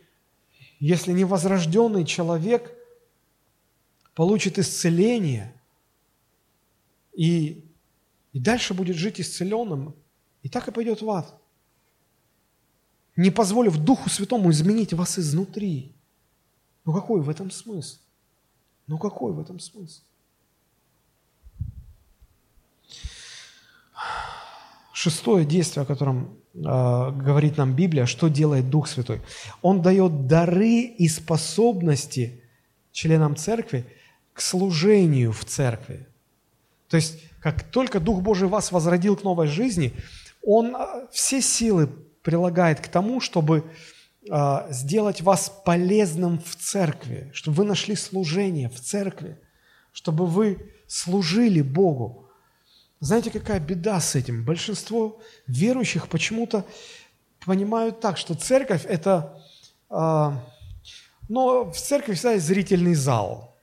если невозрожденный человек получит исцеление и, и дальше будет жить исцеленным, и так и пойдет в ад. Не позволив Духу Святому изменить вас изнутри. Ну какой в этом смысл? Ну какой в этом смысл? Шестое действие, о котором э, говорит нам Библия, что делает Дух Святой. Он дает дары и способности членам церкви к служению в церкви. То есть, как только Дух Божий вас возродил к новой жизни – он а, все силы прилагает к тому, чтобы а, сделать вас полезным в церкви, чтобы вы нашли служение в церкви, чтобы вы служили Богу. Знаете, какая беда с этим? Большинство верующих почему-то понимают так, что церковь – это… Э, но в церкви всегда есть зрительный зал.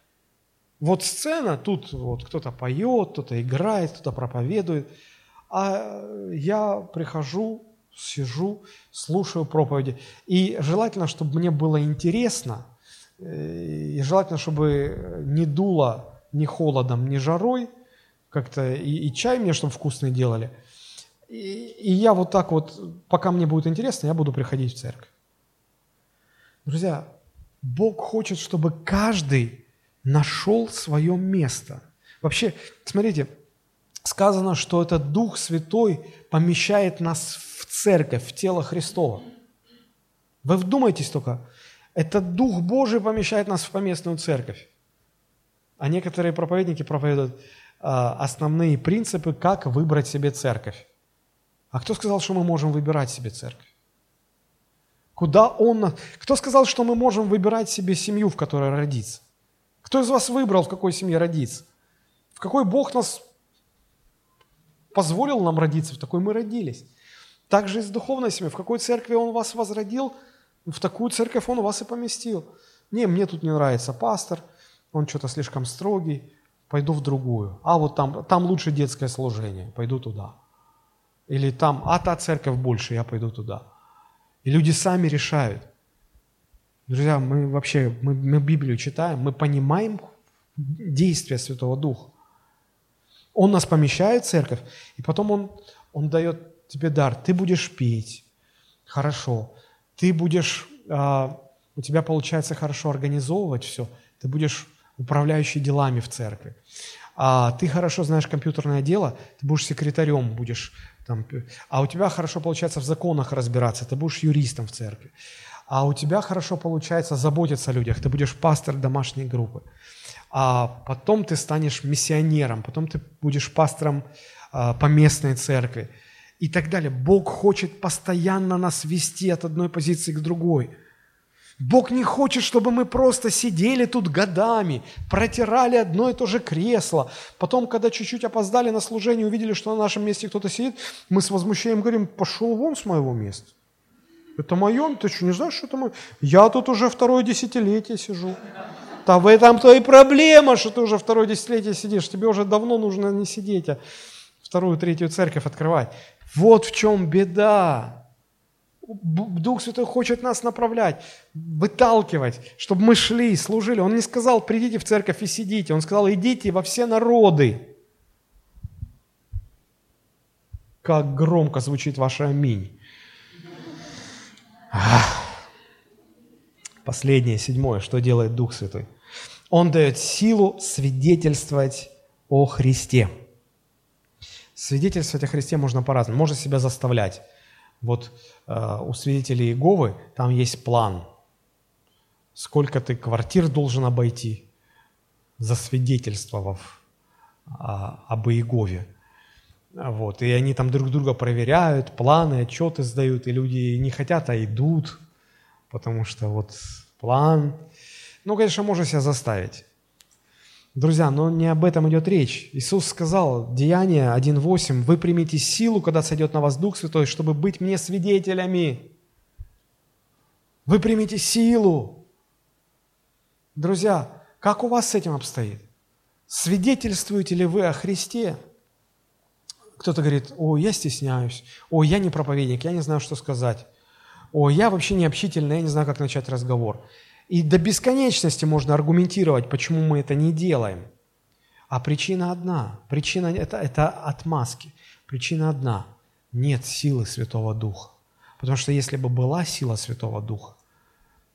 Вот сцена, тут вот кто-то поет, кто-то играет, кто-то проповедует – а я прихожу, сижу, слушаю проповеди. И желательно, чтобы мне было интересно, э, и желательно, чтобы не дуло ни холодом, ни жарой, как-то и, и чай мне, чтобы вкусный делали. И, и я вот так вот, пока мне будет интересно, я буду приходить в церковь. Друзья, Бог хочет, чтобы каждый нашел свое место. Вообще, смотрите, сказано, что этот Дух Святой помещает нас в церковь, в тело Христова. Вы вдумайтесь только, этот Дух Божий помещает нас в поместную церковь. А некоторые проповедники проповедуют э, основные принципы, как выбрать себе церковь. А кто сказал, что мы можем выбирать себе церковь? Куда он... Кто сказал, что мы можем выбирать себе семью, в которой родиться? Кто из вас выбрал, в какой семье родиться? В какой Бог нас позволил нам родиться, в такой мы родились. Также и с духовной семьей. В какой церкви Он вас возродил, в такую церковь Он вас и поместил. Не, мне тут не нравится пастор, он что-то слишком строгий, пойду в другую. А вот там, там лучше детское служение, пойду туда. Или там, а та церковь больше, я пойду туда. И люди сами решают. Друзья, мы вообще, мы, мы Библию читаем, мы понимаем действия Святого Духа. Он нас помещает в церковь, и потом Он, он дает тебе дар. Ты будешь петь, хорошо. Ты будешь, а, у тебя получается хорошо организовывать все. Ты будешь управляющий делами в церкви. А ты хорошо знаешь компьютерное дело, ты будешь секретарем, будешь там, а у тебя хорошо получается в законах разбираться, ты будешь юристом в церкви. а у тебя хорошо получается заботиться о людях, ты будешь пастор домашней группы, а потом ты станешь миссионером, потом ты будешь пастором а, по местной церкви и так далее. Бог хочет постоянно нас вести от одной позиции к другой – Бог не хочет, чтобы мы просто сидели тут годами, протирали одно и то же кресло. Потом, когда чуть-чуть опоздали на служение, увидели, что на нашем месте кто-то сидит, мы с возмущением говорим, пошел вон с моего места. Это мое? Ты что, не знаешь, что это мое? Я тут уже второе десятилетие сижу. Да в этом-то и проблема, что ты уже второе десятилетие сидишь. Тебе уже давно нужно не сидеть, а вторую, третью церковь открывать. Вот в чем беда. Дух Святой хочет нас направлять, выталкивать, чтобы мы шли, служили. Он не сказал, придите в церковь и сидите. Он сказал, идите во все народы. Как громко звучит ваше аминь. Последнее, седьмое, что делает Дух Святой. Он дает силу свидетельствовать о Христе. Свидетельствовать о Христе можно по-разному. Можно себя заставлять. Вот э, у свидетелей Иеговы там есть план. Сколько ты квартир должен обойти, засвидетельствовав э, об Иегове. Вот. И они там друг друга проверяют, планы, отчеты сдают, и люди не хотят, а идут, потому что вот план. Ну, конечно, можно себя заставить. Друзья, но не об этом идет речь. Иисус сказал, Деяние 1.8, «Вы примите силу, когда сойдет на вас Дух Святой, чтобы быть мне свидетелями». Вы примите силу. Друзья, как у вас с этим обстоит? Свидетельствуете ли вы о Христе? Кто-то говорит, о, я стесняюсь, о, я не проповедник, я не знаю, что сказать, о, я вообще не общительный, я не знаю, как начать разговор. И до бесконечности можно аргументировать, почему мы это не делаем. А причина одна. Причина это, это отмазки. Причина одна. Нет силы Святого Духа. Потому что если бы была сила Святого Духа,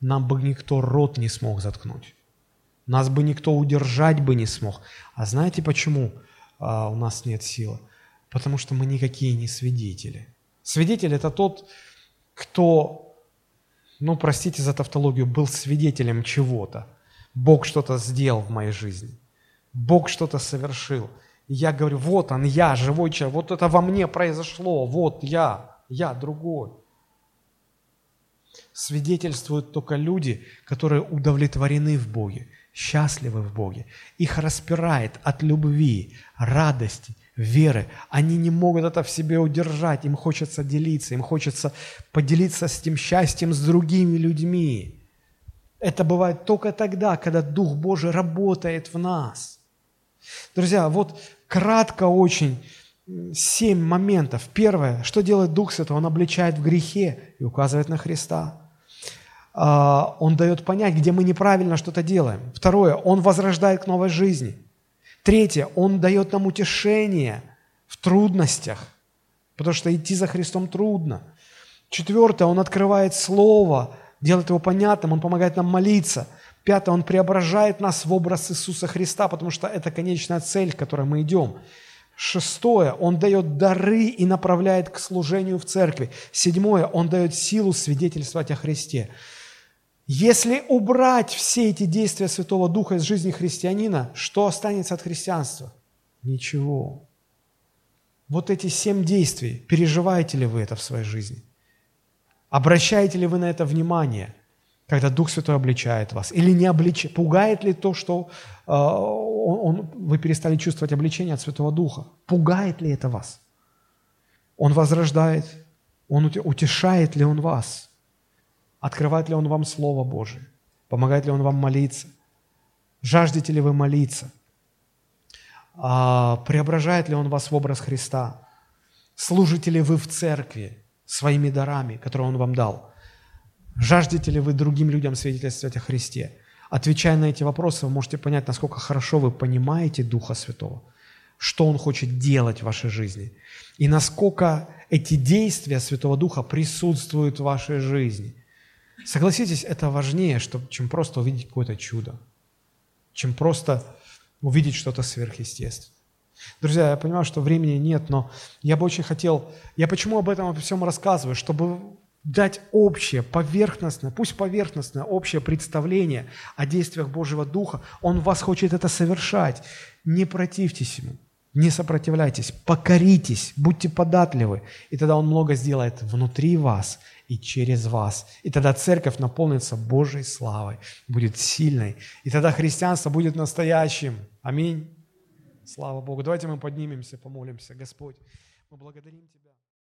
нам бы никто рот не смог заткнуть. Нас бы никто удержать бы не смог. А знаете почему а, у нас нет силы? Потому что мы никакие не свидетели. Свидетель – это тот, кто ну, простите за тавтологию, был свидетелем чего-то. Бог что-то сделал в моей жизни. Бог что-то совершил. И я говорю, вот он, я, живой человек, вот это во мне произошло, вот я, я другой. Свидетельствуют только люди, которые удовлетворены в Боге, счастливы в Боге. Их распирает от любви, радости, веры. Они не могут это в себе удержать, им хочется делиться, им хочется поделиться с тем счастьем с другими людьми. Это бывает только тогда, когда Дух Божий работает в нас. Друзья, вот кратко очень семь моментов. Первое, что делает Дух Святой? Он обличает в грехе и указывает на Христа. А, он дает понять, где мы неправильно что-то делаем. Второе, Он возрождает к новой жизни. Третье, Он дает нам утешение в трудностях, потому что идти за Христом трудно. Четвертое, Он открывает Слово, делает его понятным, Он помогает нам молиться. Пятое, Он преображает нас в образ Иисуса Христа, потому что это конечная цель, к которой мы идем. Шестое, Он дает дары и направляет к служению в церкви. Седьмое, Он дает силу свидетельствовать о Христе. Если убрать все эти действия Святого Духа из жизни христианина, что останется от христианства? Ничего. Вот эти семь действий, переживаете ли вы это в своей жизни? Обращаете ли вы на это внимание, когда Дух Святой обличает вас? Или не обличает? Пугает ли то, что э, он, он, вы перестали чувствовать обличение от Святого Духа? Пугает ли это вас? Он возрождает, он утешает ли он вас? Открывает ли Он вам Слово Божие? Помогает ли Он вам молиться? Жаждете ли вы молиться? А, преображает ли Он вас в образ Христа? Служите ли вы в церкви своими дарами, которые Он вам дал? Жаждете ли вы другим людям свидетельствовать о Христе? Отвечая на эти вопросы, вы можете понять, насколько хорошо вы понимаете Духа Святого, что Он хочет делать в вашей жизни, и насколько эти действия Святого Духа присутствуют в вашей жизни – Согласитесь, это важнее, чем просто увидеть какое-то чудо, чем просто увидеть что-то сверхъестественное. Друзья, я понимаю, что времени нет, но я бы очень хотел... Я почему об этом всем рассказываю? Чтобы дать общее, поверхностное, пусть поверхностное, общее представление о действиях Божьего Духа. Он вас хочет это совершать. Не противьтесь Ему, не сопротивляйтесь, покоритесь, будьте податливы. И тогда Он много сделает внутри вас и через вас. И тогда церковь наполнится Божьей славой, будет сильной. И тогда христианство будет настоящим. Аминь. Слава Богу. Давайте мы поднимемся, помолимся. Господь, мы благодарим Тебя.